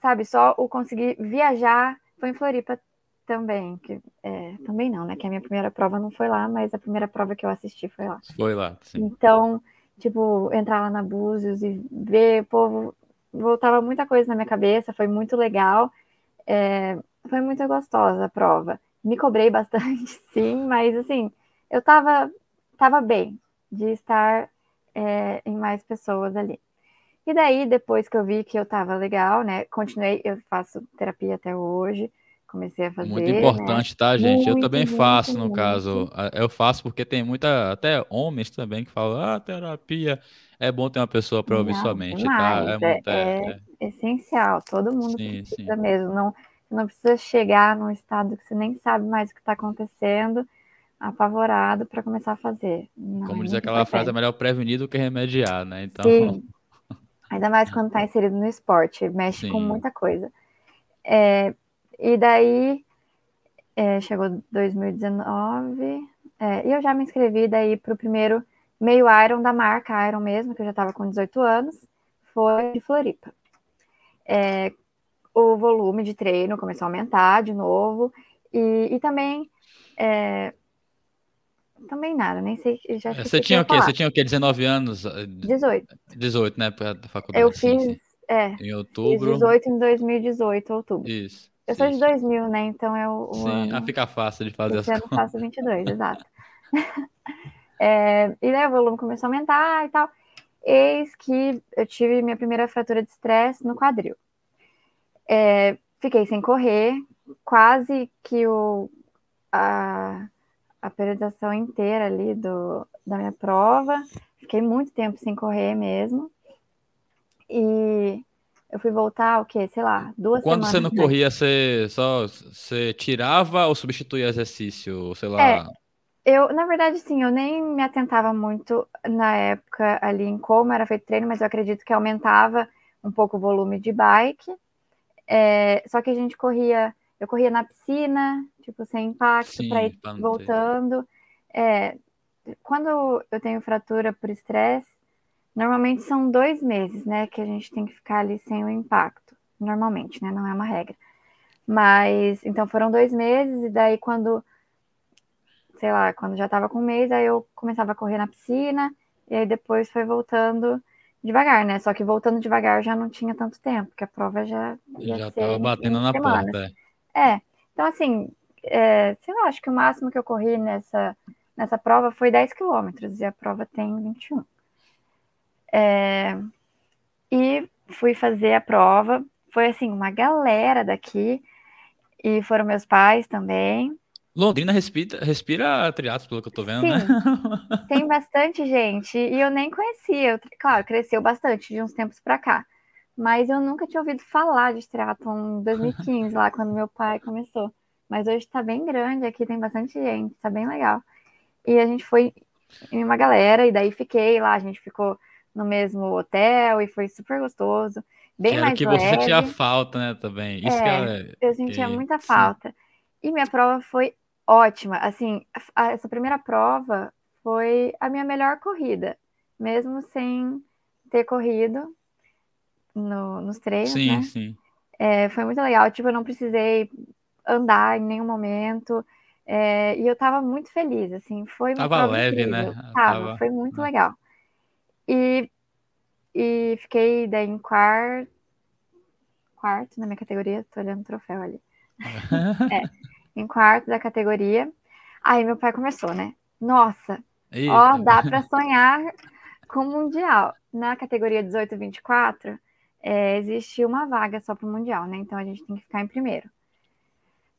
sabe, só o conseguir viajar, foi em Floripa também, que é, também não, né, que a minha primeira prova não foi lá, mas a primeira prova que eu assisti foi lá. Foi lá, sim. Então, tipo, entrar lá na Búzios e ver povo, voltava muita coisa na minha cabeça, foi muito legal, é, foi muito gostosa a prova. Me cobrei (laughs) bastante, sim, mas assim, eu tava, tava bem de estar é, em mais pessoas ali. E daí, depois que eu vi que eu tava legal, né, continuei, eu faço terapia até hoje, comecei a fazer. Muito importante, né? tá, gente? Muito, eu também muito, faço, no muito. caso. Eu faço porque tem muita, até homens também que falam, ah, terapia, é bom ter uma pessoa para ouvir Não, sua mente, tá? É é, muito, é, é é. essencial, todo mundo Sim, precisa sim. mesmo, não, você não precisa chegar num estado que você nem sabe mais o que está acontecendo, apavorado para começar a fazer. Não, Como é diz aquela frase, é melhor prevenir do que remediar, né? Então, Sim, (laughs) ainda mais quando está inserido no esporte, mexe com sim. muita coisa. É, e daí é, chegou 2019, é, e eu já me inscrevi daí para o primeiro meio Iron da marca Iron mesmo, que eu já estava com 18 anos, foi de Floripa. É, o volume de treino começou a aumentar de novo, e, e também. é, também nada, nem sei, já esqueci Você tinha o quê? falar. Você tinha o quê? 19 anos? eh, 18. 18, né? Da faculdade. Eu fiz, sim. é, Em fiz outubro. 18 em 2018, outubro. Isso. Eu sou de isso. 2000, né? Então é o, o Sim. Ah, ano. fica fácil de fazer as Esse ano eu contas. faço 22, (laughs) exato. (laughs) É, e daí o volume começou a aumentar e tal. Eis que eu tive minha primeira fratura de estresse no quadril. É, fiquei sem correr, quase que o, a, a periodização inteira ali do, da minha prova. Fiquei muito tempo sem correr mesmo. E eu fui voltar, o quê? Sei lá, duas Quando você semanas não antes. corria, você só você tirava ou substituía exercício? Sei É, lá. Eu, na verdade, sim, eu nem me atentava muito na época ali em como era feito treino, mas eu acredito que aumentava um pouco o volume de bike. É, só que a gente corria, eu corria na piscina, tipo, sem impacto, para ir voltando. É, quando eu tenho fratura por estresse, normalmente são dois meses, né, que a gente tem que ficar ali sem o impacto. Normalmente, né, não é uma regra. Mas, então foram dois meses, e daí quando sei lá, quando já estava com um mês, aí eu começava a correr na piscina, e aí depois foi voltando devagar, né? Só que voltando devagar já não tinha tanto tempo, porque a prova já Já ser tava em, batendo na semanas. porta. é. É, então assim, é, sei lá, acho que o máximo que eu corri nessa, nessa prova foi 10 quilômetros, e a prova tem 21. É, e fui fazer a prova, foi assim, uma galera daqui, e foram meus pais também, Londrina respira, respira triatlos, pelo que eu tô vendo, né? Sim, (laughs) tem bastante gente. E eu nem conhecia. Eu, claro, cresceu bastante de uns tempos para cá, mas eu nunca tinha ouvido falar de triatlon em 2015, lá quando meu pai começou. Mas hoje tá bem grande. Aqui, tem bastante gente, tá bem legal. E a gente foi em uma galera. E daí fiquei lá, a gente ficou no mesmo hotel e foi super gostoso, bem Que era mais que você sentia leve. falta, né, também. Isso que É, é. eu sentia que- muita sim. falta. E minha prova foi ótima. Assim, a- essa primeira prova foi a minha melhor corrida, mesmo sem ter corrido no- nos treinos, Sim, né? sim. É, foi muito legal. Tipo, eu não precisei andar em nenhum momento. é, e eu tava muito feliz, assim, foi Tava leve, né? incrível. Tava, Tava- foi muito né? legal. E, e fiquei daí em quarto, quarto na minha categoria, tô olhando o troféu ali. (laughs) Em quarto da categoria. Aí meu pai começou, né? Nossa, ó, Eita. dá para sonhar com o Mundial. Na categoria 18-24, é, existe uma vaga só para o Mundial, né? Então a gente tem que ficar em primeiro.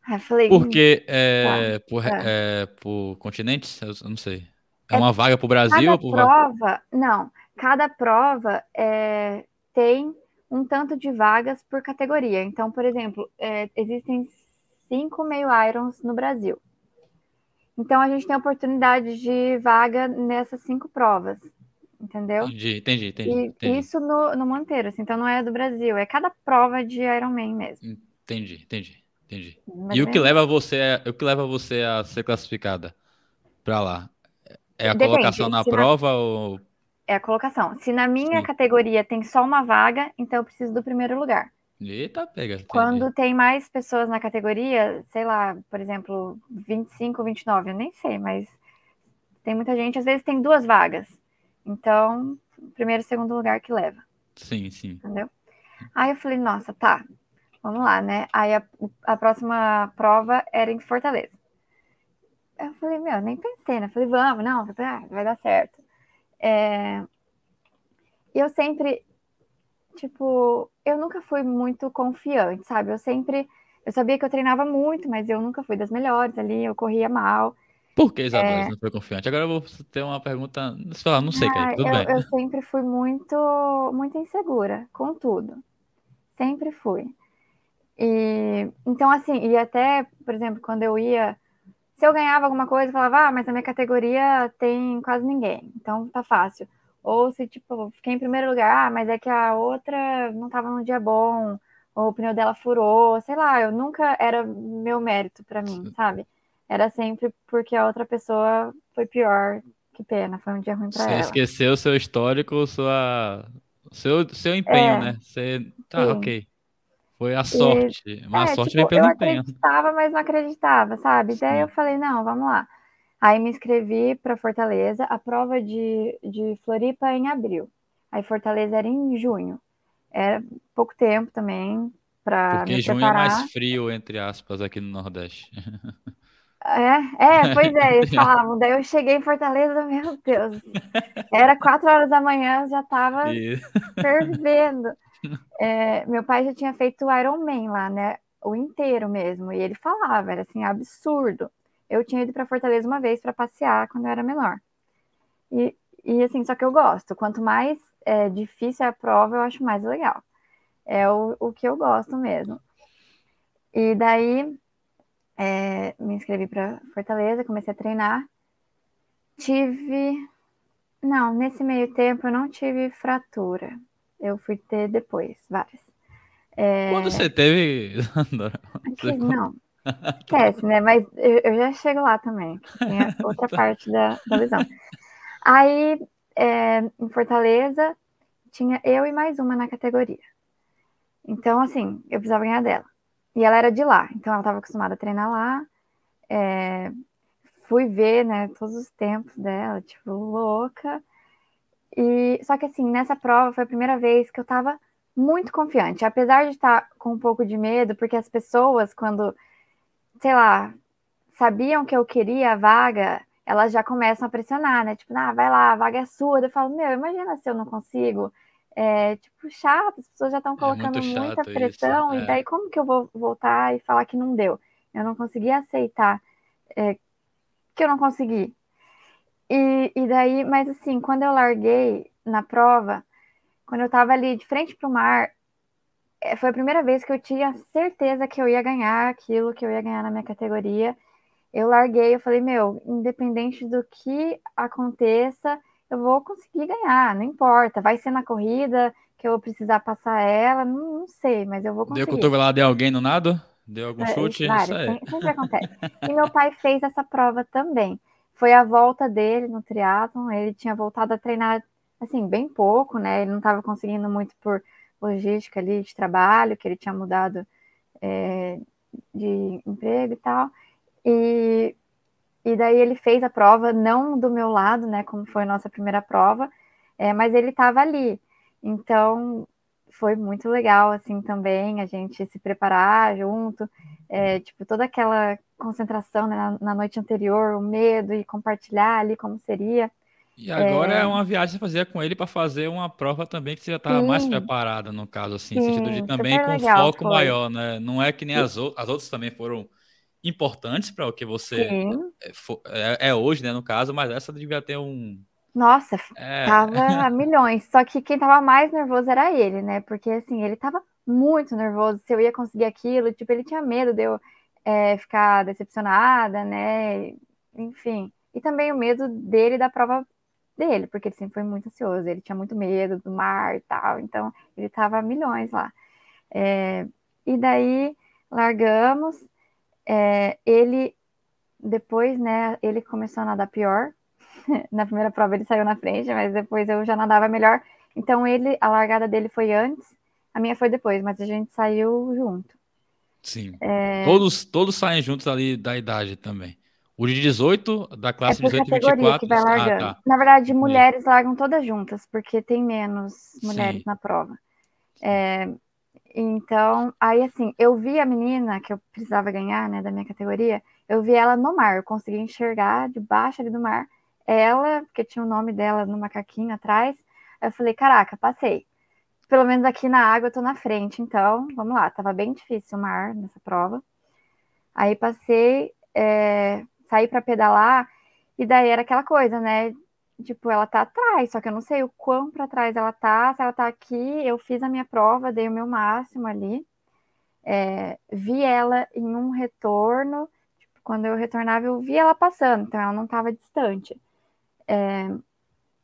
Aí eu falei, Porque é, por, tá. é, por continentes? Eu não sei. É É uma vaga pro Brasil cada prova, não, cada prova é, tem um tanto de vagas por categoria. Então, por exemplo, é, existem cinco meio irons no Brasil. Então a gente tem oportunidade de vaga nessas cinco provas, entendeu? Entendi, entendi, entendi, E entendi, isso no, no mundo inteiro, assim, então não é do Brasil, é cada prova de Ironman mesmo. entendi, entendi, entendi. Mas E o que mesmo- leva você, a- o que leva você a ser classificada pra lá? É a Depende, colocação na se na- prova ou É a colocação. Se na minha Sim. categoria tem só uma vaga, então eu preciso do primeiro lugar. Eita, pega. Quando tem mais pessoas na categoria, sei lá, por exemplo, 25, 29, eu nem sei, mas tem muita gente, às vezes tem duas vagas. Então, primeiro e segundo lugar que leva, Sim, sim. entendeu? Aí eu falei, nossa, tá, vamos lá, né? Aí a, a próxima prova era em Fortaleza. Eu falei, meu, nem pensei, né? Falei, vamos, não, vai dar certo. É, eu sempre, tipo, eu nunca fui muito confiante, sabe? Eu sempre, eu sabia que eu treinava muito, mas eu nunca fui das melhores ali, eu corria mal. Por que, Isadora, você não foi confiante? Agora eu vou ter uma pergunta. Você fala, não sei, Ah, cara, tudo eu, bem. eu sempre fui muito, muito insegura com tudo. Sempre fui. E então, assim, e até, por exemplo, quando eu ia, se eu ganhava alguma coisa, eu falava, ah, mas na minha categoria tem quase ninguém, então tá fácil. Ou se, tipo, fiquei em primeiro lugar, ah, mas é que a outra não tava num dia bom, ou o pneu dela furou, sei lá, eu nunca era meu mérito pra mim, sabe? Era sempre porque a outra pessoa foi pior. Que pena, foi um dia ruim pra Você ela. esqueceu seu histórico, sua, seu, seu empenho, É, né? Você, tá, sim. ok. Foi a sorte, mas a É, sorte tipo, pelo eu empenho. acreditava, mas não acreditava, sabe? Daí Sim. eu falei, não, vamos lá. Aí me inscrevi para Fortaleza, a prova de, de Floripa é em abril. Aí Fortaleza era em junho. Era pouco tempo também para Porque junho é preparar. mais frio, entre aspas, aqui no Nordeste. É, é, pois é, eles (laughs) falavam. Daí eu cheguei em Fortaleza, (laughs) meu Deus. Era quatro horas da manhã, já tava E- fervendo. É, meu pai já tinha feito o Iron Man lá, né? O inteiro mesmo. E ele falava, era assim, absurdo. Eu tinha ido para Fortaleza uma vez para passear quando eu era menor. E, e assim, só que eu gosto. Quanto mais é, difícil é a prova, eu acho mais legal. É o, o que eu gosto mesmo. E daí é, me inscrevi para Fortaleza, comecei a treinar. Tive. Não, nesse meio tempo eu não tive fratura. Eu fui ter depois, várias. É, Quando você teve. Aqui, não. Esquece, né? Mas eu, eu já chego lá também. Tem a (laughs) outra parte da, da lesão. Aí, é, em Fortaleza, tinha eu e mais uma na categoria. Então, assim, eu precisava ganhar dela. E ela era de lá, então ela estava acostumada a treinar lá. É, fui ver, né, todos os tempos dela, tipo, louca. E só que assim, nessa prova foi a primeira vez que eu tava muito confiante, apesar de estar com um pouco de medo, porque as pessoas, quando, sei lá, sabiam que eu queria a vaga, elas já começam a pressionar, né? Tipo, ah, vai lá, a vaga é sua. Eu falo, meu, imagina se eu não consigo. É, tipo, chato, as pessoas já estão colocando muito muita chato isso, pressão, é. e daí como que eu vou voltar e falar que não deu? Eu não consegui aceitar é, que eu não consegui. E, e daí, mas assim, quando eu larguei na prova, quando eu tava ali de frente pro mar, é, foi a primeira vez que eu tinha certeza que eu ia ganhar aquilo que eu ia ganhar na minha categoria. Eu larguei, eu falei, meu, independente do que aconteça, eu vou conseguir ganhar, não importa. Vai ser na corrida que eu vou precisar passar ela, não, não sei, mas eu vou Deu conseguir. cotovelada em alguém no nado? Deu algum É, chute? vários, Isso aí. sempre, sempre acontece. E meu pai fez essa prova também. Foi a volta dele no triatlon, ele tinha voltado a treinar, assim, bem pouco, né? Ele não estava conseguindo muito por logística ali de trabalho, que ele tinha mudado é, de emprego e tal. E, e daí ele fez a prova, não do meu lado, né? Como foi a nossa primeira prova, é, mas ele estava ali. Então, foi muito legal, assim, também, a gente se preparar junto, é, tipo, toda aquela concentração né, na, na noite anterior, o medo e compartilhar ali como seria. E agora é uma viagem que você fazia com ele para fazer uma prova também que você já estava mais Sim. preparada, no caso, assim, no sentido de Sim, também com legal foco foi. maior, né? Não é que nem as, ou- as outras também foram importantes para o que você Sim, é, é- é hoje, né, no caso, mas essa devia ter um. Nossa, É, tava a (laughs) milhões, só que quem tava mais nervoso era ele, né? Porque, assim, ele tava muito nervoso se eu ia conseguir aquilo, tipo, ele tinha medo de eu é, ficar decepcionada, né? Enfim, e também o medo dele da prova dele, porque ele sempre foi muito ansioso, ele tinha muito medo do mar e tal, então ele tava a milhões lá. É, e daí, largamos. É, ele, depois, né, ele começou a nadar pior. (laughs) na primeira prova ele saiu na frente, mas depois eu já nadava melhor. Então ele, a largada dele foi antes, a minha foi depois, mas a gente saiu junto. Sim. É... Todos, todos saem juntos ali da idade também. O de 18, da classe é 18 e 24. Que vai largando. Ah, tá. Na verdade, mulheres largam todas juntas, porque tem menos mulheres Sim. na prova. É, então, aí assim, eu vi a menina que eu precisava ganhar, né, da minha categoria, eu vi ela no mar, eu consegui enxergar debaixo ali do mar, ela, porque tinha o nome dela no macaquinho atrás, aí eu falei, caraca, passei. Pelo menos aqui na água eu tô na frente, então, vamos lá, tava bem difícil o mar nessa prova. Aí passei, é, saí para pedalar, e daí era aquela coisa, né, tipo, ela tá atrás, só que eu não sei o quão para trás ela tá, se ela tá aqui, eu fiz a minha prova, dei o meu máximo ali, é, vi ela em um retorno, tipo, quando eu retornava, eu vi ela passando, então ela não estava distante. É,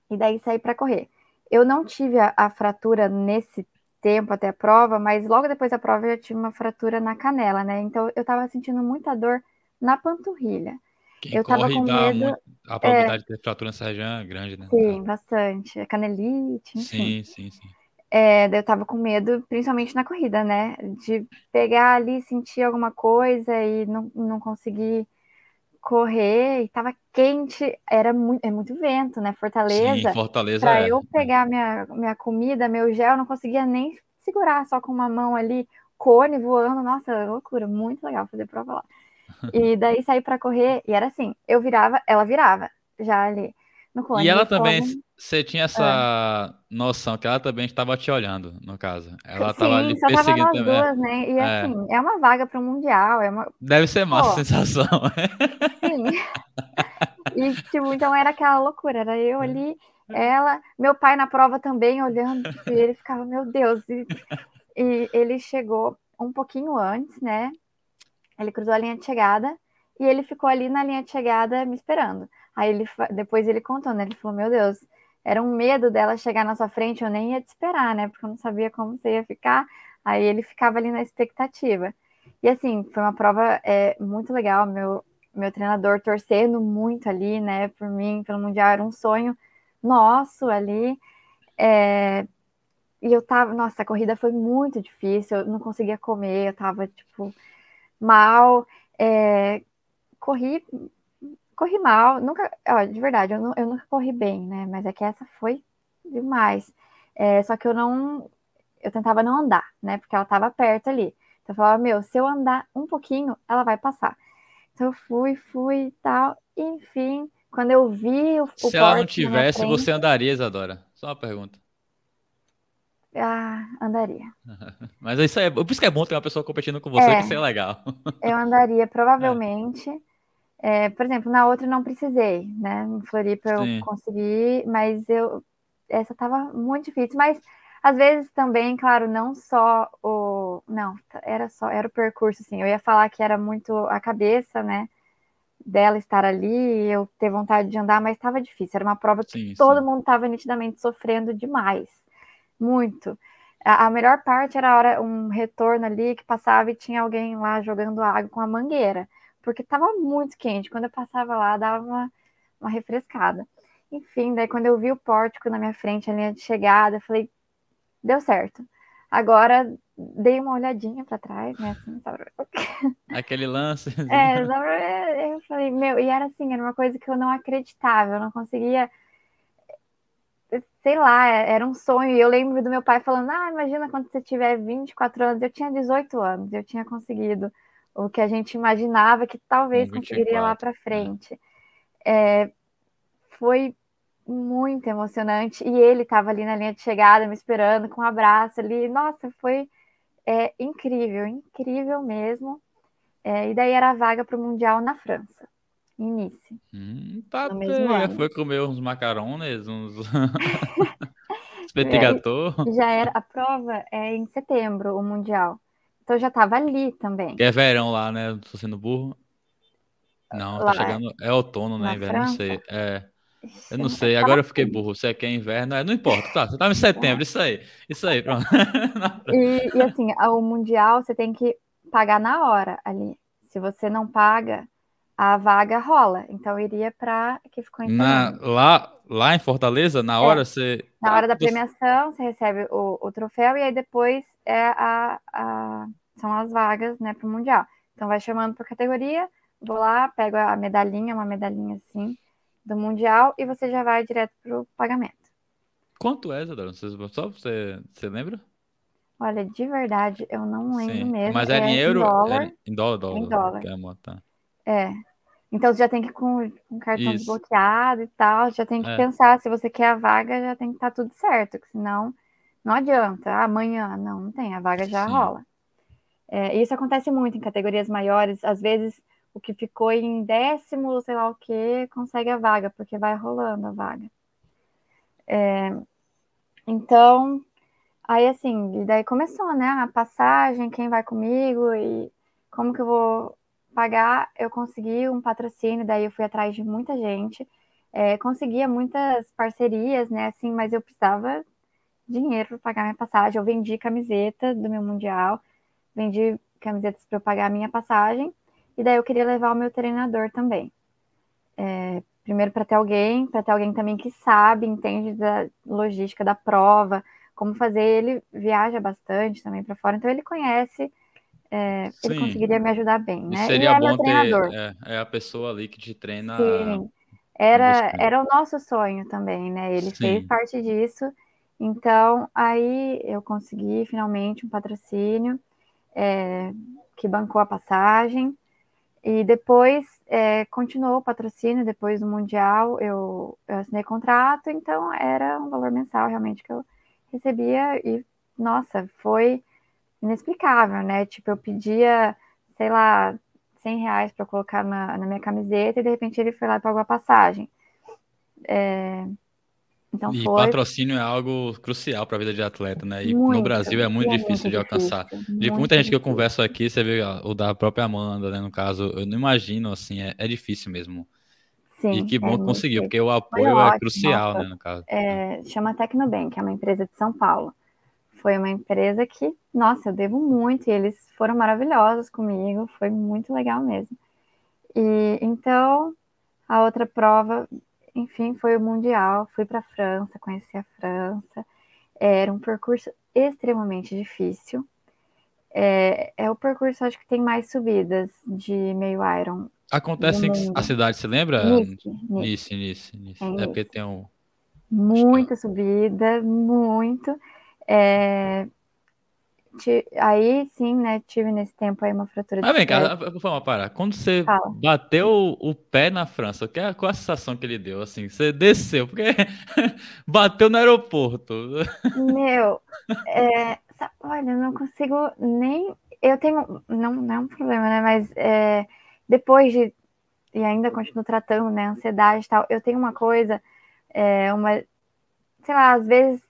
e daí saí para correr. Eu não tive a, a, fratura nesse tempo até a prova, mas logo depois da prova eu tive uma fratura na canela, né? Então eu estava sentindo muita dor na panturrilha. Quem eu tava com medo. Muito, a probabilidade é, de ter fratura nessa região é grande, né? Sim, bastante. Canelite, enfim. Sim, sim, sim. É, eu tava com medo, principalmente na corrida, né? De pegar ali, sentir alguma coisa e não, não conseguir correr. E tava quente, era muito, é muito vento, né? Fortaleza. Sim, Fortaleza. Pra é. eu pegar minha, minha comida, meu gel, não conseguia nem segurar só com uma mão ali, cone voando. Nossa, loucura, muito legal fazer prova lá. (laughs) E daí saí para correr e era assim, eu virava, ela virava, já ali E ela também, você tinha essa ah. noção que ela também estava te olhando, no caso. Ela estava ali só perseguindo tava também. Duas, né? E é. assim, é uma vaga para o mundial, é uma Deve ser massa Pô, a sensação. Sim. e tipo, então era aquela loucura, era eu ali, ela, meu pai na prova também olhando, tipo, e ele ficava, meu Deus, e, e ele chegou um pouquinho antes, né? Ele cruzou a linha de chegada e ele ficou ali na linha de chegada me esperando. Aí ele depois ele contou, né? Ele falou: Meu Deus, era um medo dela chegar na sua frente, eu nem ia te esperar, né? Porque eu não sabia como você ia ficar. Aí ele ficava ali na expectativa. E assim, foi uma prova é, muito legal. Meu, meu treinador torcendo muito ali, né? Por mim, pelo Mundial, era um sonho nosso ali. É, e eu tava, nossa, a corrida foi muito difícil, eu não conseguia comer, eu tava, tipo, mal, é, corri, corri mal, nunca, ó, de verdade, eu, não, eu nunca corri bem, né? Mas é que essa foi demais. É, só que eu não, eu tentava não andar, né? Porque ela estava perto ali. Então eu falava, meu, se eu andar um pouquinho, ela vai passar. Então eu fui, fui e tal, enfim, quando eu vi o, o Se ela não tivesse, frente, você andaria, Isadora? Só uma pergunta. Ah, andaria. (laughs) Mas isso é, por isso que é bom ter uma pessoa competindo com você, é, que isso é legal. Eu andaria, (laughs) provavelmente. É. É, por exemplo, na outra não precisei, né? Em Floripa Sim. eu consegui, mas eu essa tava muito difícil. Mas às vezes também, claro, não só o. Não, era só, era o percurso, assim. Eu ia falar que era muito a cabeça, né? Dela estar ali, eu ter vontade de andar, mas estava difícil. Era uma prova que sim, todo sim. mundo estava nitidamente sofrendo demais muito. A, a, melhor parte era a hora, um retorno ali que passava e tinha alguém lá jogando água com a mangueira, porque estava muito quente. Quando eu passava lá, dava uma, uma refrescada. Enfim, daí quando eu vi o pórtico na minha frente, a linha de chegada, eu falei, deu certo. Agora dei uma olhadinha para trás, né? Assim, (laughs) Aquele lance. É, eu falei, meu, e era assim, era uma coisa que eu não acreditava, eu não conseguia sei lá, era um sonho. E eu lembro do meu pai falando: Ah, imagina quando você tiver 24 anos. Eu tinha 18 anos, eu tinha conseguido o que a gente imaginava que talvez conseguiria lá para frente. É, foi muito emocionante. E ele estava ali na linha de chegada, me esperando com um abraço ali. Nossa, foi é, incrível, incrível mesmo. É, e daí era a vaga para o Mundial na França em Nice. Hum, tá. Foi comer uns macarrones, uns (laughs) (laughs) petit gâteau. É, já era, a prova é em setembro, o Mundial. Então já tava ali também. É verão lá, né? Tô sendo burro. Não, tá lá, tá chegando. É outono, né? Inverno, não sei. É. Eu não sei, agora eu fiquei burro. Se é que é inverno, é, não importa, tá? Você tava em setembro, isso aí. Isso aí, pronto. E, e assim, o Mundial você tem que pagar na hora ali. Se você não paga, a vaga rola. Então iria para que ficou em Na, lá, lá em Fortaleza, na hora é. você. Na hora da premiação, você recebe o, o troféu e aí depois é a, a são as vagas né, para o Mundial. Então vai chamando por categoria, vou lá, pego a medalhinha, uma medalhinha assim, do Mundial, e você já vai direto para o pagamento. Quanto é, Isadora? Só você, você lembra? Olha, de verdade, eu não lembro Sim, mesmo. Mas é, é em euro? Em dólar. É em dólar, dólar. Em dólar. É, tá. é. Então você já tem que ir com, com cartão Isso. desbloqueado e tal, já tem que é. pensar, se você quer a vaga, já tem que estar tá tudo certo, senão não adianta. Ah, amanhã, não, não tem, a vaga já Sim. rola. É, isso acontece muito em categorias maiores, às vezes o que ficou em décimo, sei lá o que, consegue a vaga, porque vai rolando a vaga. É, então, aí assim, e daí começou, né, a passagem, quem vai comigo e como que eu vou pagar. Eu consegui um patrocínio, daí eu fui atrás de muita gente, é, conseguia muitas parcerias, né, assim, mas eu precisava dinheiro para pagar minha passagem. Eu vendi camiseta do meu mundial, vendi camisetas para eu pagar a minha passagem, e daí eu queria levar o meu treinador também. É, primeiro para ter alguém, para ter alguém também que sabe, entende da logística da prova, como fazer. Ele viaja bastante também para fora, então ele conhece. É, ele conseguiria me ajudar bem, né? E seria é bom ter é, é, a pessoa ali que te treina. Sim. Era, era o nosso sonho também, né? Ele Sim. fez parte disso. Então, aí eu consegui finalmente um patrocínio é, que bancou a passagem. E depois é, continuou o patrocínio, depois do Mundial eu, eu assinei contrato, então era um valor mensal realmente que eu recebia e, nossa, foi inexplicável, né? Tipo, eu pedia, sei lá, 100 reais para colocar na, na, minha camiseta e de repente ele foi lá e pagou a passagem. É, então e foi... patrocínio é algo crucial para a vida de atleta, né? E muito, no Brasil é muito é difícil muito de alcançar. Difícil, de muita gente difícil. que eu converso aqui, você vê o da própria Amanda, né? No caso, eu não imagino, assim, é, é difícil mesmo. Sim, e que é bom que conseguiu, porque o apoio é ótimo, crucial, nossa, né, no caso. É, chama Tecnobank, é uma empresa de São Paulo. Foi uma empresa que, nossa, eu devo muito, e eles foram maravilhosos comigo, foi muito legal mesmo. E então, a outra prova enfim, foi o Mundial, fui para a França, conheci a França. Era um percurso extremamente difícil. É, é o percurso, acho que tem mais subidas de meio Iron. Acontece em a cidade, você lembra? Nice, Nice, Nice. Nice. É, é porque tem um. Muita subida, muito. É, aí sim, né, tive nesse tempo aí uma fratura de Ah, vem cá, uma parada. Quando você Fala. bateu o pé na França, qual, qual a sensação que ele deu? Assim, você desceu, porque (laughs) bateu no aeroporto. Meu, (laughs) é, olha, eu não consigo nem. Eu tenho. Não, não é um problema, né? Mas é, depois de. E ainda continuo tratando, né? Ansiedade e tal. Eu tenho uma coisa, é, uma. Sei lá, às vezes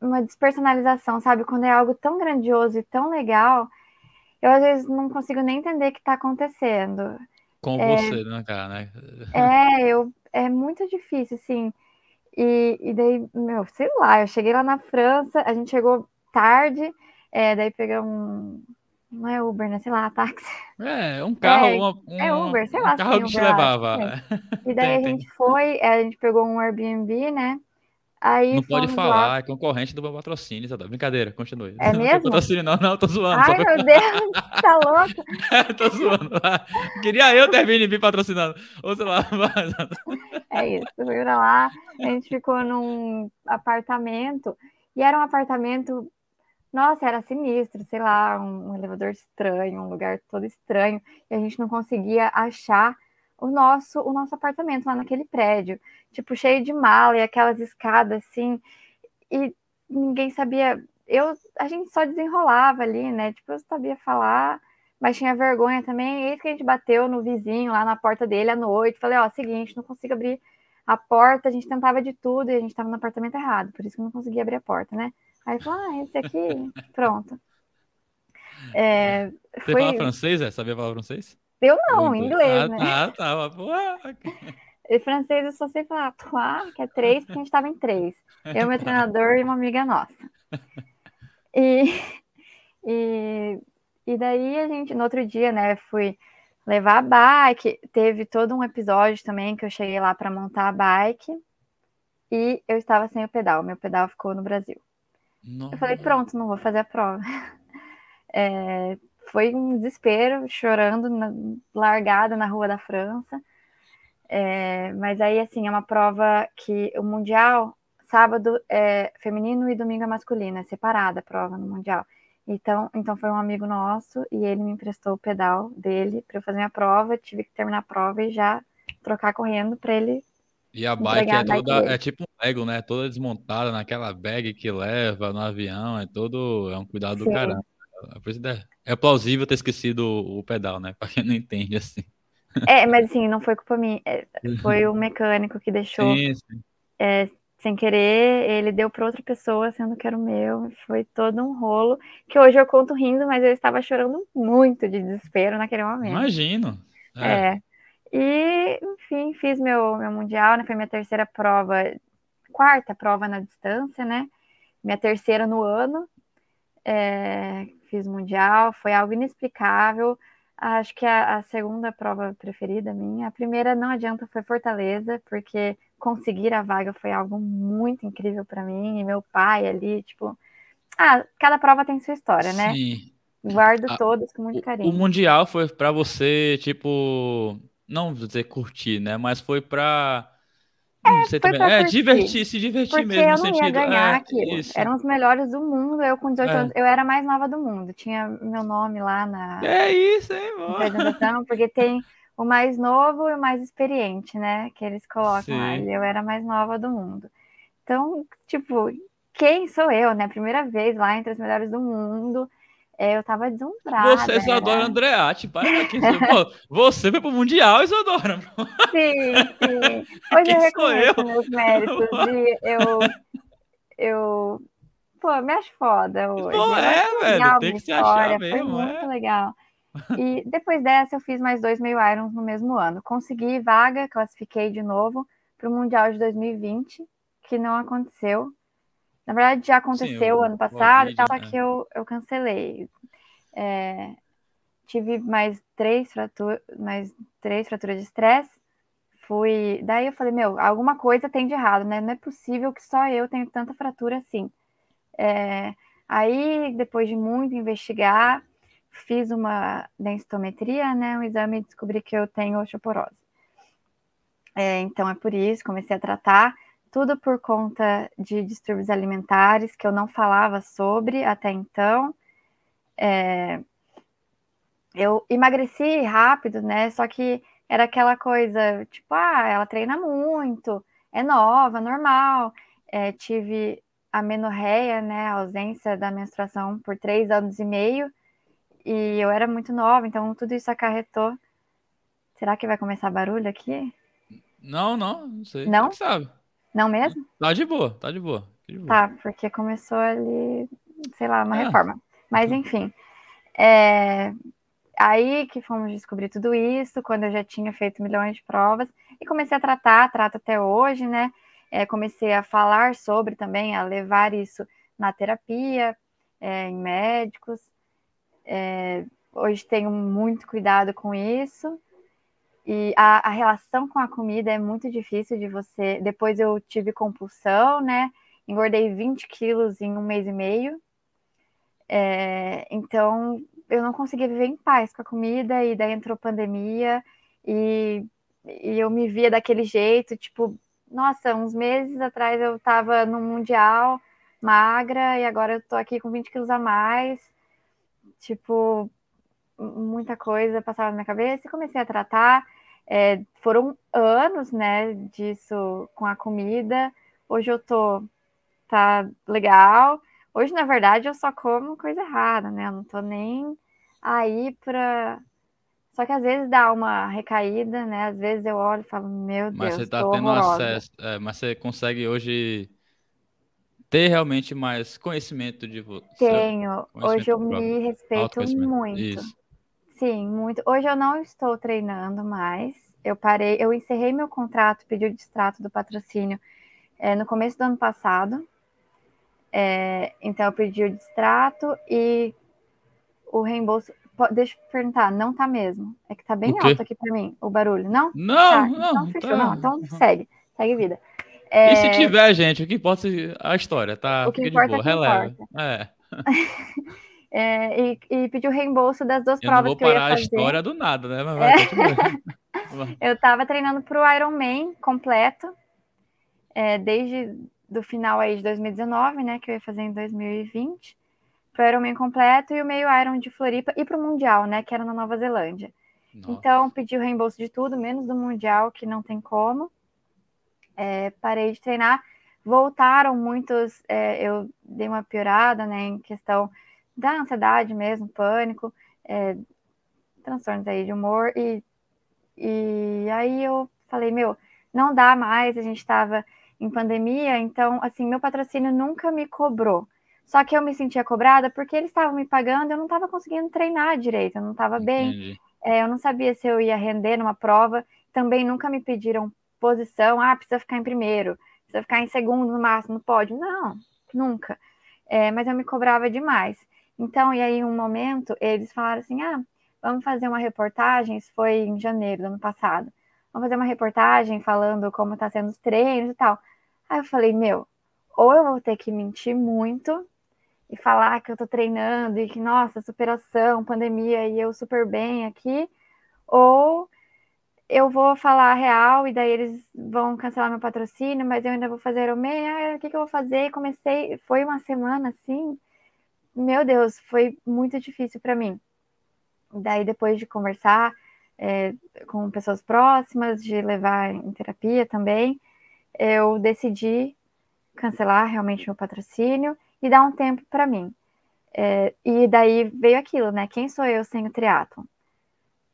uma despersonalização, sabe? Quando é algo tão grandioso e tão legal, eu às vezes não consigo nem entender o que está acontecendo. Com é, você, né, cara? Né? É, eu, é muito difícil, assim. E, e daí, meu, sei lá, eu cheguei lá na França, a gente chegou tarde, é, daí pegamos um. Não é Uber, né? Sei lá, táxi. É, um carro. É, uma, um, é Uber, sei lá. Um carro que te levava. (laughs) E daí a gente foi, é, a gente pegou um Airbnb, né? Aí não pode falar, lá... é concorrente do meu patrocínio, tá? Brincadeira, continue. É (laughs) mesmo? Não patrocínio, não, não, tô zoando. Ai, meu Deus, tá louco? (laughs) tô zoando. (laughs) Queria eu ter vindo patrocinando. Ou sei lá. Mas... É isso, fui pra lá, a gente ficou num apartamento, e era um apartamento, nossa, era sinistro, sei lá, um, um elevador estranho, um lugar todo estranho, e a gente não conseguia achar o nosso, o nosso apartamento lá naquele prédio, tipo, cheio de mala e aquelas escadas assim, e ninguém sabia. Eu, a gente só desenrolava ali, né? Tipo, eu sabia falar, mas tinha vergonha também. Eis que a gente bateu no vizinho lá na porta dele à noite. Falei, ó, seguinte, não consigo abrir a porta. A gente tentava de tudo e a gente tava no apartamento errado, por isso que eu não conseguia abrir a porta, né? Aí falou, ah, esse aqui, (laughs) pronto. É, Você foi... fala francês, é? Sabia falar francês? Eu não, em inglês, ah, né? Ah, tá. Pô. (laughs) Em francês eu só sei falar trois, que é três, porque a gente estava em três. Eu, meu treinador e uma amiga nossa. E, e, e daí a gente, no outro dia, né, fui levar a bike. Teve todo um episódio também que eu cheguei lá para montar a bike e eu estava sem o pedal. Meu pedal ficou no Brasil. Nossa. Eu falei, pronto, não vou fazer a prova. (laughs) É, foi um desespero, chorando, na, largada na rua da França. É, mas aí, assim, é uma prova que o Mundial, sábado é feminino e domingo é masculino, é separada a prova no Mundial. Então, então foi um amigo nosso e ele me emprestou o pedal dele para eu fazer minha prova. Tive que terminar a prova e já trocar correndo para ele. E a bike é toda, é tipo um Lego, né? Toda desmontada naquela bag que leva no avião, é todo, é um cuidado Sim. do caramba. É, é plausível ter esquecido o pedal, né? (laughs) Para quem não entende assim. É, mas assim, não foi culpa minha. É, foi o mecânico que deixou sim, sim. É, sem querer, ele deu para outra pessoa, sendo que era o meu. Foi todo um rolo que hoje eu conto rindo, mas eu estava chorando muito de desespero naquele momento. Imagino. É. é. E, enfim, fiz meu, meu mundial, né? Foi minha terceira prova, quarta prova na distância, né? Minha terceira no ano. É, fiz mundial, foi algo inexplicável. Acho que a, a, segunda prova preferida minha, a primeira não adianta, foi Fortaleza, porque conseguir a vaga foi algo muito incrível para mim, e meu pai ali, tipo, ah, cada prova tem sua história, né? Sim. Guardo a, todas com muito carinho. O Mundial foi para você, tipo, não dizer curtir, né? Mas foi para é, foi também. é divertir, se divertir Porque mesmo. eu não ia ganhar é, aquilo. Isso. Eram os melhores do mundo. Eu, com 18 é. anos, eu era a mais nova do mundo. Tinha meu nome lá na é isso, hein, apresentação, porque tem o mais novo e o mais experiente, né? Que eles colocam lá. Eu era a mais nova do mundo. Então, tipo, quem sou eu, né? Primeira vez lá entre as melhores do mundo. É, eu tava deslumbrada. Você, Isadora Andreatti, para aqui. Pô, você foi pro Mundial, Isadora. Sim, sim. Hoje eu reconheço eu? meus méritos (laughs) e eu, eu... Pô, me acho foda hoje. Pô, é, velho, tem que se achar mesmo. Foi muito é. legal. E depois dessa eu fiz mais dois meio Irons no mesmo ano. Consegui vaga, classifiquei de novo para o Mundial de 2020, que não aconteceu. Na verdade, já aconteceu Sim, ano passado, vídeo, só que eu, eu cancelei. É, tive mais três, fraturas, mais três fraturas de estresse. Fui. Daí eu falei, meu, alguma coisa tem de errado, né? Não é possível que só eu tenha tanta fratura assim. É, aí, depois de muito investigar, fiz uma densitometria, né? Um exame e descobri que eu tenho osteoporose. É, então é por isso, comecei a tratar tudo por conta de distúrbios alimentares que eu não falava sobre até então. É, eu emagreci rápido, né? Só que era aquela coisa, tipo, ah, ela treina muito, é nova, normal. É, tive a menorreia, né? A ausência da menstruação por três anos e meio. E eu era muito nova, então tudo isso acarretou. Será que vai começar barulho aqui? Não, não, não sei. Não? sabe? Não mesmo? Tá de boa, tá de boa. De boa. Tá, porque começou ali, sei lá, uma é. reforma. Mas enfim. É... Aí que fomos descobrir tudo isso, quando eu já tinha feito milhões de provas, e comecei a tratar, trato até hoje, né? É, comecei a falar sobre também, a levar isso na terapia, é, em médicos. É, hoje tenho muito cuidado com isso. E a, a, relação com a comida é muito difícil de você. Depois eu tive compulsão, né? Engordei 20 quilos em um mês e meio. É, então eu não conseguia viver em paz com a comida, e daí entrou pandemia, e, e eu me via daquele jeito, tipo, nossa, uns meses atrás eu tava no Mundial, magra, e agora eu tô aqui com 20 quilos a mais. Tipo, muita coisa passava na minha cabeça e comecei a tratar. É, foram anos, né, disso com a comida. Hoje eu tô, tá legal. Hoje, na verdade, eu só como coisa errada, né? Eu não tô nem aí pra. Só que às vezes dá uma recaída, né? Às vezes eu olho e falo, meu mas Deus, você tá tendo horrorosa. acesso, é, mas você consegue hoje ter realmente mais conhecimento de você. Tenho. Hoje eu me respeito muito. Isso. Sim, muito. Hoje eu não estou treinando mais. Eu parei, eu encerrei meu contrato, pedi o distrato do patrocínio é, no começo do ano passado. É, então eu pedi o distrato e o reembolso. Deixa eu perguntar, não tá mesmo. É que tá bem alto aqui para mim o barulho, não? Não, tá, não. Então fechou, tá. não. Então segue, segue vida. É... E se tiver, gente, o que importa é a história, tá? O que Fica importa de boa, é releva. importa. É. (laughs) É, e, e pediu reembolso das duas Eu não provas vou que eu ia parar a fazer. história do nada, né? Mas vai, continua. (laughs) Eu estava treinando para o Ironman completo, é, desde do final aí de 2019, né, que eu ia fazer em 2020, para o Ironman completo e o meio Iron de Floripa e para o Mundial, né, que era na Nova Zelândia. Nossa. Então, pedi o reembolso de tudo, menos do Mundial, que não tem como. É, parei de treinar. Voltaram muitos, é, eu dei uma piorada, né, em questão da ansiedade mesmo, pânico, é, transtornos aí de humor, e, e aí eu falei, meu, não dá mais, a gente estava em pandemia, então, assim, meu patrocínio nunca me cobrou. Só que eu me sentia cobrada porque eles estavam me pagando, eu não estava conseguindo treinar direito, eu não estava bem, é, eu não sabia se eu ia render numa prova, também nunca me pediram posição, ah, precisa ficar em primeiro, precisa ficar em segundo no máximo, no pódio. Não, nunca. É, mas eu me cobrava demais. Então, e aí, um momento, eles falaram assim: ah, vamos fazer uma reportagem. Isso foi em janeiro do ano passado. Vamos fazer uma reportagem falando como tá sendo os treinos e tal. Aí eu falei: meu, ou eu vou ter que mentir muito e falar que eu tô treinando e que, nossa, superação, pandemia e eu super bem aqui, ou eu vou falar real e daí eles vão cancelar meu patrocínio, mas eu ainda vou fazer Ironman, ah, o que, que eu vou fazer? Comecei, foi uma semana assim, meu Deus, foi muito difícil para mim. Daí depois de conversar é, com pessoas próximas, de levar em terapia também, eu decidi cancelar realmente meu patrocínio e dar um tempo para mim. É, e daí veio aquilo, né? Quem sou eu sem o triatlon?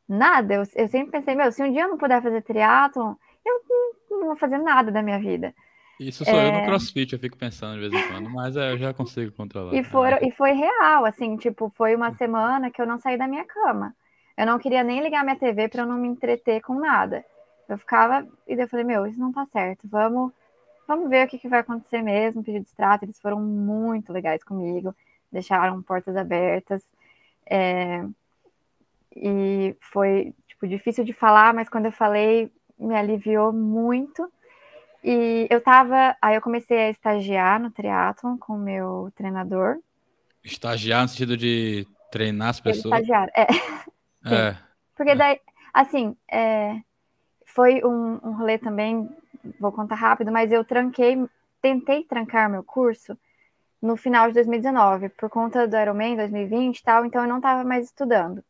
Nada, eu, eu sempre pensei, meu, se um dia eu não puder fazer triatlon, eu não, não vou fazer nada da minha vida. Isso sou eu É. no crossfit, eu fico pensando de vez em quando, mas é, eu já consigo controlar. E, foram, e foi real, assim, tipo, foi uma semana que eu não saí da minha cama. Eu não queria nem ligar minha TV para eu não me entreter com nada. Eu ficava, e daí eu falei, meu, isso não tá certo, vamos, vamos ver o que, que vai acontecer mesmo, pedir distrato, eles foram muito legais comigo, deixaram portas abertas, é, e foi, tipo, difícil de falar, mas quando eu falei, me aliviou muito, e eu tava, aí eu comecei a estagiar no triatlon com o meu treinador, Estagiar no sentido de treinar as pessoas. estagiário, é, (laughs) É. Porque É. daí, assim, é, foi um, um rolê também, vou contar rápido, mas eu tranquei, tentei trancar meu curso no final de 2019, por conta do Ironman 2020 e tal, então eu não estava mais estudando.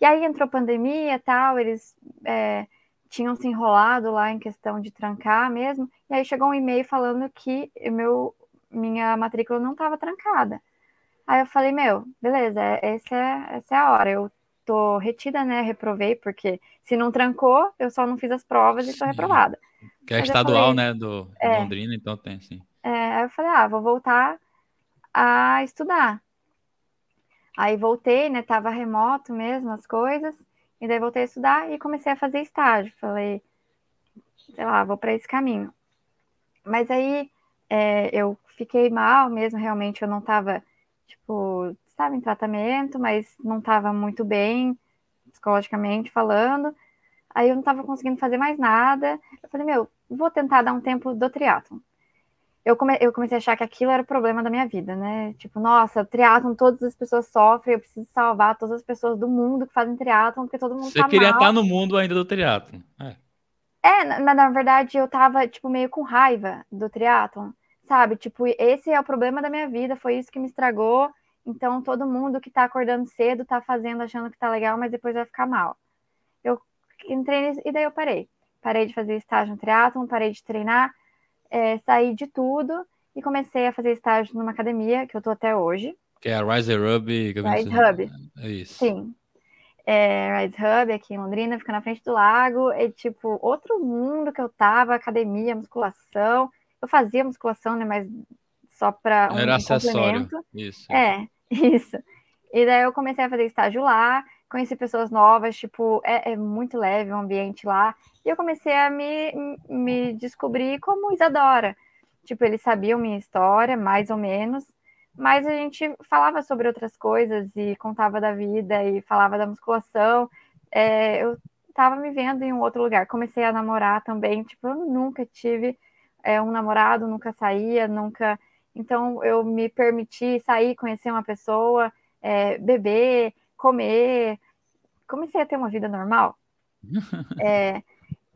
E aí entrou pandemia e tal, eles é, tinham se enrolado lá em questão de trancar mesmo, e aí chegou um e-mail falando que meu, minha matrícula não estava trancada. Aí eu falei, meu, beleza, é- essa é, essa é a hora, eu tô retida, né? Reprovei, porque se não trancou, eu só não fiz as provas e tô reprovada. Que é Mas estadual, falei- né? Do É. Londrina, então tem, sim. É, aí eu falei, ah, vou voltar a estudar. Aí voltei, né? Tava remoto mesmo as coisas, e daí voltei a estudar e comecei a fazer estágio. Falei, sei lá, vou para esse caminho. Mas aí é, eu fiquei mal mesmo, realmente eu não tava, tipo, estava em tratamento, mas não estava muito bem, psicologicamente falando. Aí eu não estava conseguindo fazer mais nada. Eu falei, meu, vou tentar dar um tempo do triatlon. Eu, come- eu comecei a achar que aquilo era o problema da minha vida, né? Tipo, nossa, triatlon, todas as pessoas sofrem, eu preciso salvar todas as pessoas do mundo que fazem triatlon, porque todo mundo Você tá queria mal. estar no mundo ainda do triatlo. É. É, mas na verdade eu tava, tipo, meio com raiva do triatlon, sabe? Tipo, esse é o problema da minha vida, foi isso que me estragou. Então, todo mundo que tá acordando cedo tá fazendo, achando que tá legal, mas depois vai ficar mal. Eu entrei nisso, e daí eu parei. Parei de fazer estágio no triatlon, parei de treinar, é, saí de tudo e comecei a fazer estágio numa academia, que eu tô até hoje, Que é a Rise Hub. Rise Hub. É isso. Sim. É, Rise Hub aqui em Londrina, fica na frente do lago. É tipo outro mundo que eu tava, academia, musculação. Eu fazia musculação, né? Mas só para um, Era acessório. Isso. É, (laughs) isso. E daí eu comecei a fazer estágio lá, conheci pessoas novas, tipo, é, é muito leve o ambiente lá. E eu comecei a me, me descobrir como Isadora. Tipo, eles sabiam minha história, mais ou menos, mas a gente falava sobre outras coisas e contava da vida e falava da musculação. É, eu estava me vendo em um outro lugar. Comecei a namorar também, tipo, eu nunca tive é, um namorado, nunca saía, nunca. Então eu me permiti sair, conhecer uma pessoa, é, beber, comer. Comecei a ter uma vida normal. (laughs) é,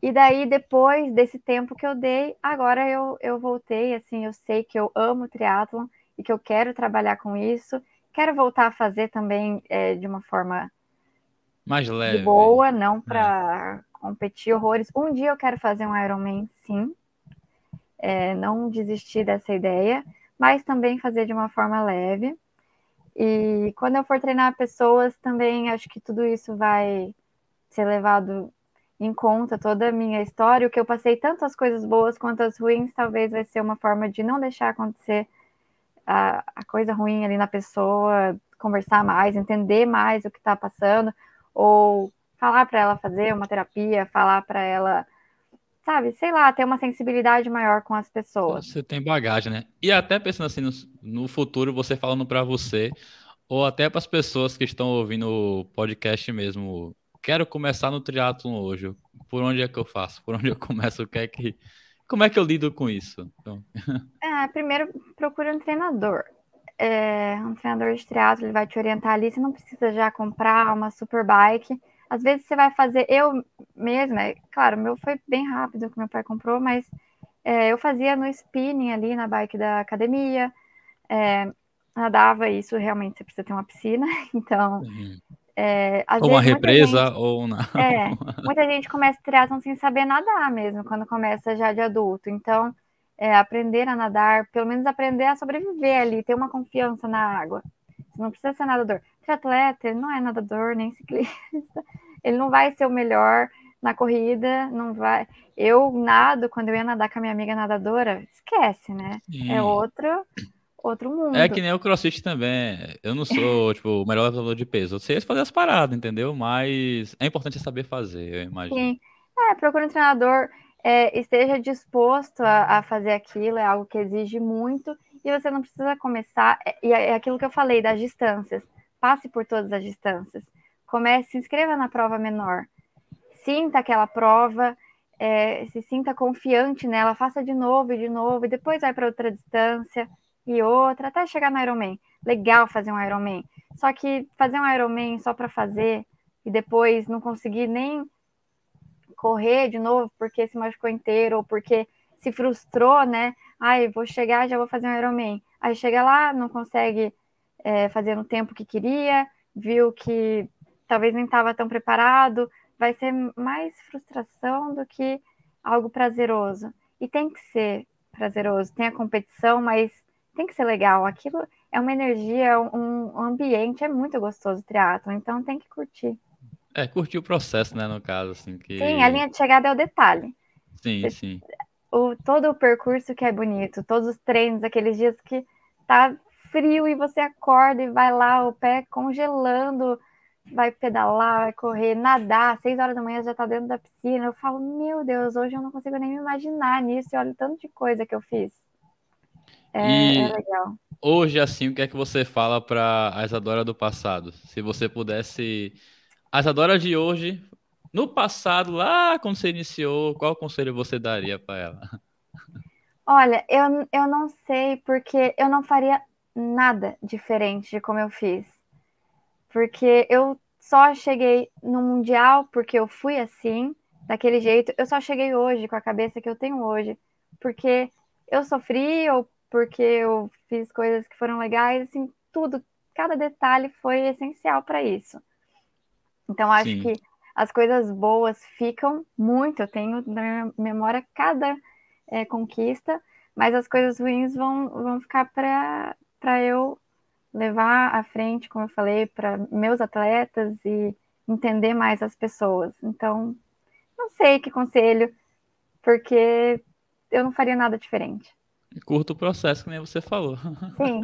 e daí, depois desse tempo que eu dei, agora eu, eu voltei, assim, eu sei que eu amo triatlon e que eu quero trabalhar com isso. Quero voltar a fazer também é, de uma forma mais leve. Boa, não para é. competir horrores. Um dia eu quero fazer um Ironman, sim. É, não desistir dessa ideia, mas também fazer de uma forma leve. E quando eu for treinar pessoas, também acho que tudo isso vai ser levado em conta, toda a minha história, o que eu passei, tanto as coisas boas quanto as ruins, talvez vai ser uma forma de não deixar acontecer a, a coisa ruim ali na pessoa, conversar mais, entender mais o que está passando, ou falar para ela fazer uma terapia, falar para ela, sabe, sei lá, ter uma sensibilidade maior com as pessoas. Você tem bagagem, né? E até pensando assim no, no futuro, você falando para você, ou até para as pessoas que estão ouvindo o podcast mesmo, quero começar no triatlo hoje. Por onde é que eu faço? Por onde eu começo? O que é que como é que eu lido com isso? Então... É, (laughs) primeiro procure um treinador é, um treinador de triatlo ele vai te orientar ali. Você não precisa já comprar uma super bike. Às vezes você vai fazer, eu mesma, é, claro, meu foi bem rápido que meu pai comprou, mas é, eu fazia no spinning ali na bike da academia, é, nadava, isso realmente você precisa ter uma piscina, (laughs) então. É, ou uma represa, gente, ou não. É, (laughs) muita gente começa triatlon sem saber nadar mesmo, quando começa já de adulto. Então, é, aprender a nadar, pelo menos aprender a sobreviver ali, ter uma confiança na água. Você não precisa ser nadador. Triatleta, ele não é nadador nem (laughs) ciclista, ele não vai ser o melhor na corrida, não vai. Eu nado, quando eu ia nadar com a minha amiga nadadora, esquece, né? Sim. É outro outro mundo. É que nem o crossfit também. Eu não sou, (laughs) tipo, o melhor levador de peso. Eu sei fazer as paradas, entendeu? Mas é importante saber fazer, eu imagino. Sim. É, procura um treinador é, esteja disposto a, a, fazer aquilo, é algo que exige muito, e você não precisa começar, é, e é, é aquilo que eu falei das distâncias, passe por todas as distâncias, comece, se inscreva na prova menor, sinta aquela prova, é, se sinta confiante nela, faça de novo e de novo, e depois vai para outra distância e outra, até chegar no Ironman. Legal fazer um Ironman, só que fazer um Ironman só para fazer e depois não conseguir nem correr de novo porque se machucou inteiro ou porque se frustrou, né? Ai, vou chegar, já vou fazer um Ironman. Aí chega lá, não consegue é, fazer no tempo que queria, viu que talvez nem estava tão preparado, vai ser mais frustração do que algo prazeroso. E tem que ser prazeroso, tem a competição, mas tem que ser legal. Aquilo é uma energia, um, um ambiente, é muito gostoso o triatlo, então tem que curtir. É, curtir o processo, né, no caso, assim, que... Sim, a linha de chegada é o detalhe. Sim, Você, sim. O, todo o percurso que é bonito, todos os treinos, aqueles dias que tá frio e você acorda e vai lá, o pé congelando, vai pedalar, vai correr, nadar, seis horas da manhã já tá dentro da piscina. Eu falo, meu Deus, hoje eu não consigo nem me imaginar nisso e olha o tanto de coisa que eu fiz. É, e é legal. Hoje, assim, o que é que você fala para a Isadora do passado? Se você pudesse a Isadora de hoje, no passado, lá quando você iniciou, qual conselho você daria para ela? Olha, eu, eu não sei, porque eu não faria nada diferente de como eu fiz. Porque eu só cheguei no Mundial porque eu fui assim, daquele jeito. Eu só cheguei hoje com a cabeça que eu tenho hoje, porque eu sofri ou porque eu fiz coisas que foram legais, assim, tudo, cada detalhe foi essencial para isso. Então, acho Sim. que as coisas boas ficam muito. Eu tenho na minha memória cada é, conquista, mas as coisas ruins vão, vão ficar para eu levar à frente, como eu falei, para meus atletas e entender mais as pessoas. Então, não sei que conselho, porque eu não faria nada diferente. Curto o processo, que nem você falou. Sim.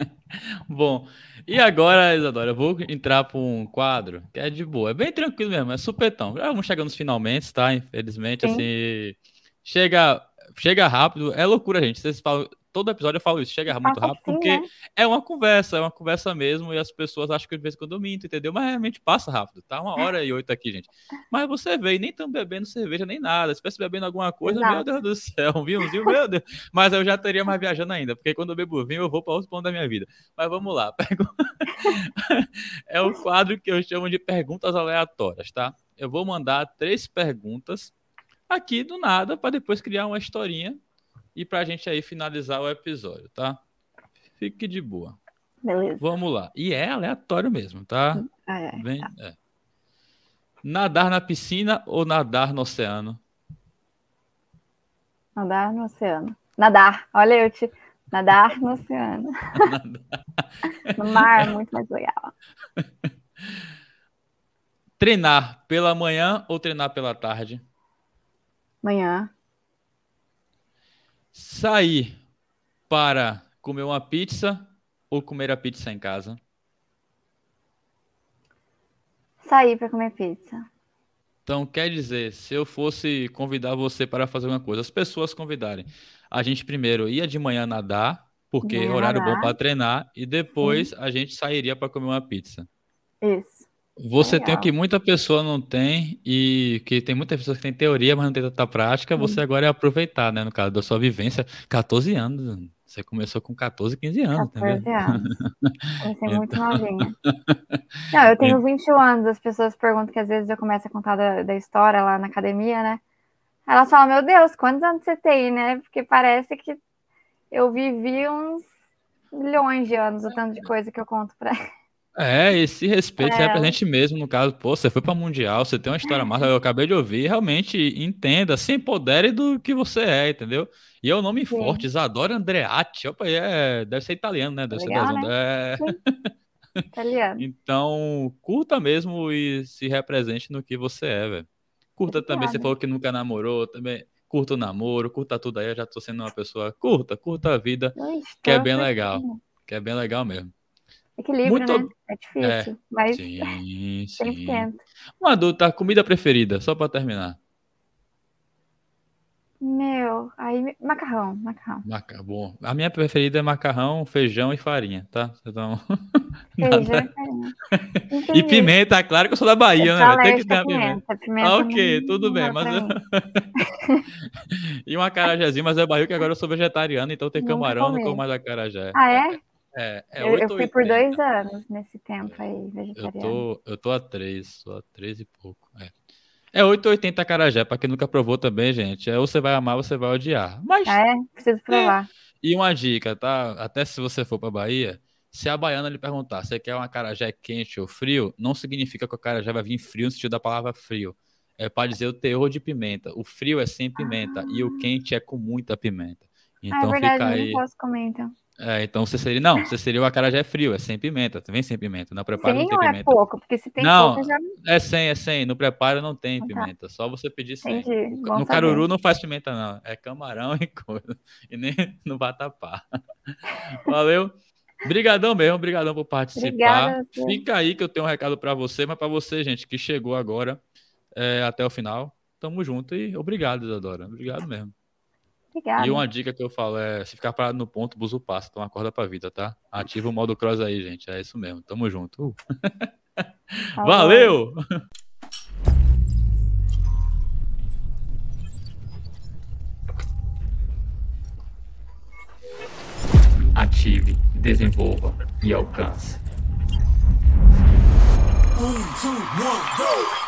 (laughs) Bom, e agora, Isadora, eu vou entrar para um quadro que é de boa. É bem tranquilo mesmo, é supetão. Já vamos chegando nos finalmente, tá? Infelizmente, Sim. assim. Chega, chega rápido. É loucura, gente. Vocês falam, todo episódio eu falo isso, chega muito rápido, assim, porque né? é uma conversa, é uma conversa mesmo, e as pessoas acham que de vez em quando eu minto, entendeu? Mas realmente passa rápido, tá? Uma hora e oito aqui, gente. Mas você vê, e nem estão bebendo cerveja nem nada. Se estivesse bebendo alguma coisa, Exato. meu Deus do céu, vinhozinho, meu Deus. Mas eu já teria mais viajando ainda, porque quando eu bebo vinho, eu vou para outro ponto da minha vida. Mas vamos lá. (laughs) é o quadro que eu chamo de perguntas aleatórias, tá? Eu vou mandar três perguntas aqui do nada para depois criar uma historinha e para a gente aí finalizar o episódio, tá? Fique de boa. Beleza. Vamos lá. E é aleatório mesmo, tá? Ah, é. Vem, é. Nadar na piscina ou nadar no oceano? Nadar no oceano. Nadar. Olha, eu te. Nadar no oceano. (laughs) No mar, muito mais legal. Treinar pela manhã ou treinar pela tarde? Manhã. Sair para comer uma pizza ou comer a pizza em casa? Sair para comer pizza. Então, quer dizer, se eu fosse convidar você para fazer uma coisa, as pessoas convidarem, a gente primeiro ia de manhã nadar, porque é horário bom para treinar, e depois a gente sairia para comer uma pizza. Isso. Você tem o Legal. que muita pessoa não tem, e que tem muitas pessoas que têm teoria, mas não tem tanta prática, você agora é aproveitar, né? No caso da sua vivência, 14 anos. Você começou com 14, 15 anos, 14 entendeu? anos. Comecei (laughs) muito novinha. (laughs) Não, eu tenho 21 anos. As pessoas perguntam que às vezes eu começo a contar da, da história lá na academia, né? Elas falam, meu Deus, quantos anos você tem, né? Porque parece que eu vivi uns milhões de anos, o tanto de coisa que eu conto pra É, esse respeito se É. represente mesmo, no caso, pô, você foi para Mundial, você tem uma história massa, eu acabei de ouvir, realmente entenda, se empodere do que você é, entendeu? E é um nome Sim. forte, Isadora Andreatti, opa, é, deve ser italiano, né? Deve Legal, ser né? é, italiano. (laughs) Então, curta mesmo e se represente no que você é, velho. Curta também, você Obrigada. falou que nunca namorou, também curta o namoro, curta tudo aí, eu já tô sendo uma pessoa curta, curta a vida, que é bem legal, que é bem legal mesmo. Equilíbrio, Muito- né? É difícil, mas Sim, (laughs) sim. tento. Uma dúvida, comida preferida, só pra terminar. Meu, aí macarrão, macarrão. Maca... Bom, a minha preferida é macarrão, feijão e farinha, tá? Então, (laughs) Feijão nada- e farinha. E pimenta, claro que eu sou da Eu Bahia, sou né? Tem que ter a a pimenta. pimenta. Pimenta Ah, ok, não- tudo não bem, mas eu-. (laughs) E um acarajézinho, mas é barril que agora eu sou vegetariano, então tem camarão, não como mais acarajé. Ah, é? É, é eu, eu 8 fui ou por 80. dois anos nesse tempo aí, Eu vegetariano. tô, eu tô a 3, sou a 3 e pouco. É, é 8,80 acarajé, pra quem nunca provou também, gente. É ou você vai amar ou você vai odiar. Mas, Ah, é? Preciso provar. e uma dica, tá? Até se você for pra Bahia, se a baiana lhe perguntar, você quer um acarajé quente ou frio, não significa que o acarajé vai vir frio no sentido da palavra frio. É pra dizer o teor de pimenta. O frio é sem pimenta e o quente é com muita pimenta. ah, é Então verdade, fica eu aí. não posso comer então. É, então você seria. Não, você seria o acarajé frio, é sem pimenta. Vem sem pimenta. No preparo não tem é pimenta. pouco? Porque se tem Não. pouco, já É sem, é sem. No preparo não tem Ah, tá. pimenta. Só você pedir sem. entendi. No, saber. caruru não faz pimenta, não. É camarão (laughs) e coisa. E nem no vatapá. (laughs) Valeu. Brigadão mesmo, brigadão por participar. Obrigada. Fica aí que eu tenho um recado pra você, mas pra você, gente, que chegou agora é, até o final, tamo junto e obrigado, Isadora. Obrigado mesmo. Obrigada. E uma dica que eu falo é: se ficar parado no ponto, buzo passa, então acorda pra vida, tá? Ativa o modo cross aí, gente. É isso mesmo. Tamo junto. Uh. Falou. Valeu! Ative, desenvolva e alcance. Um, two, one, go!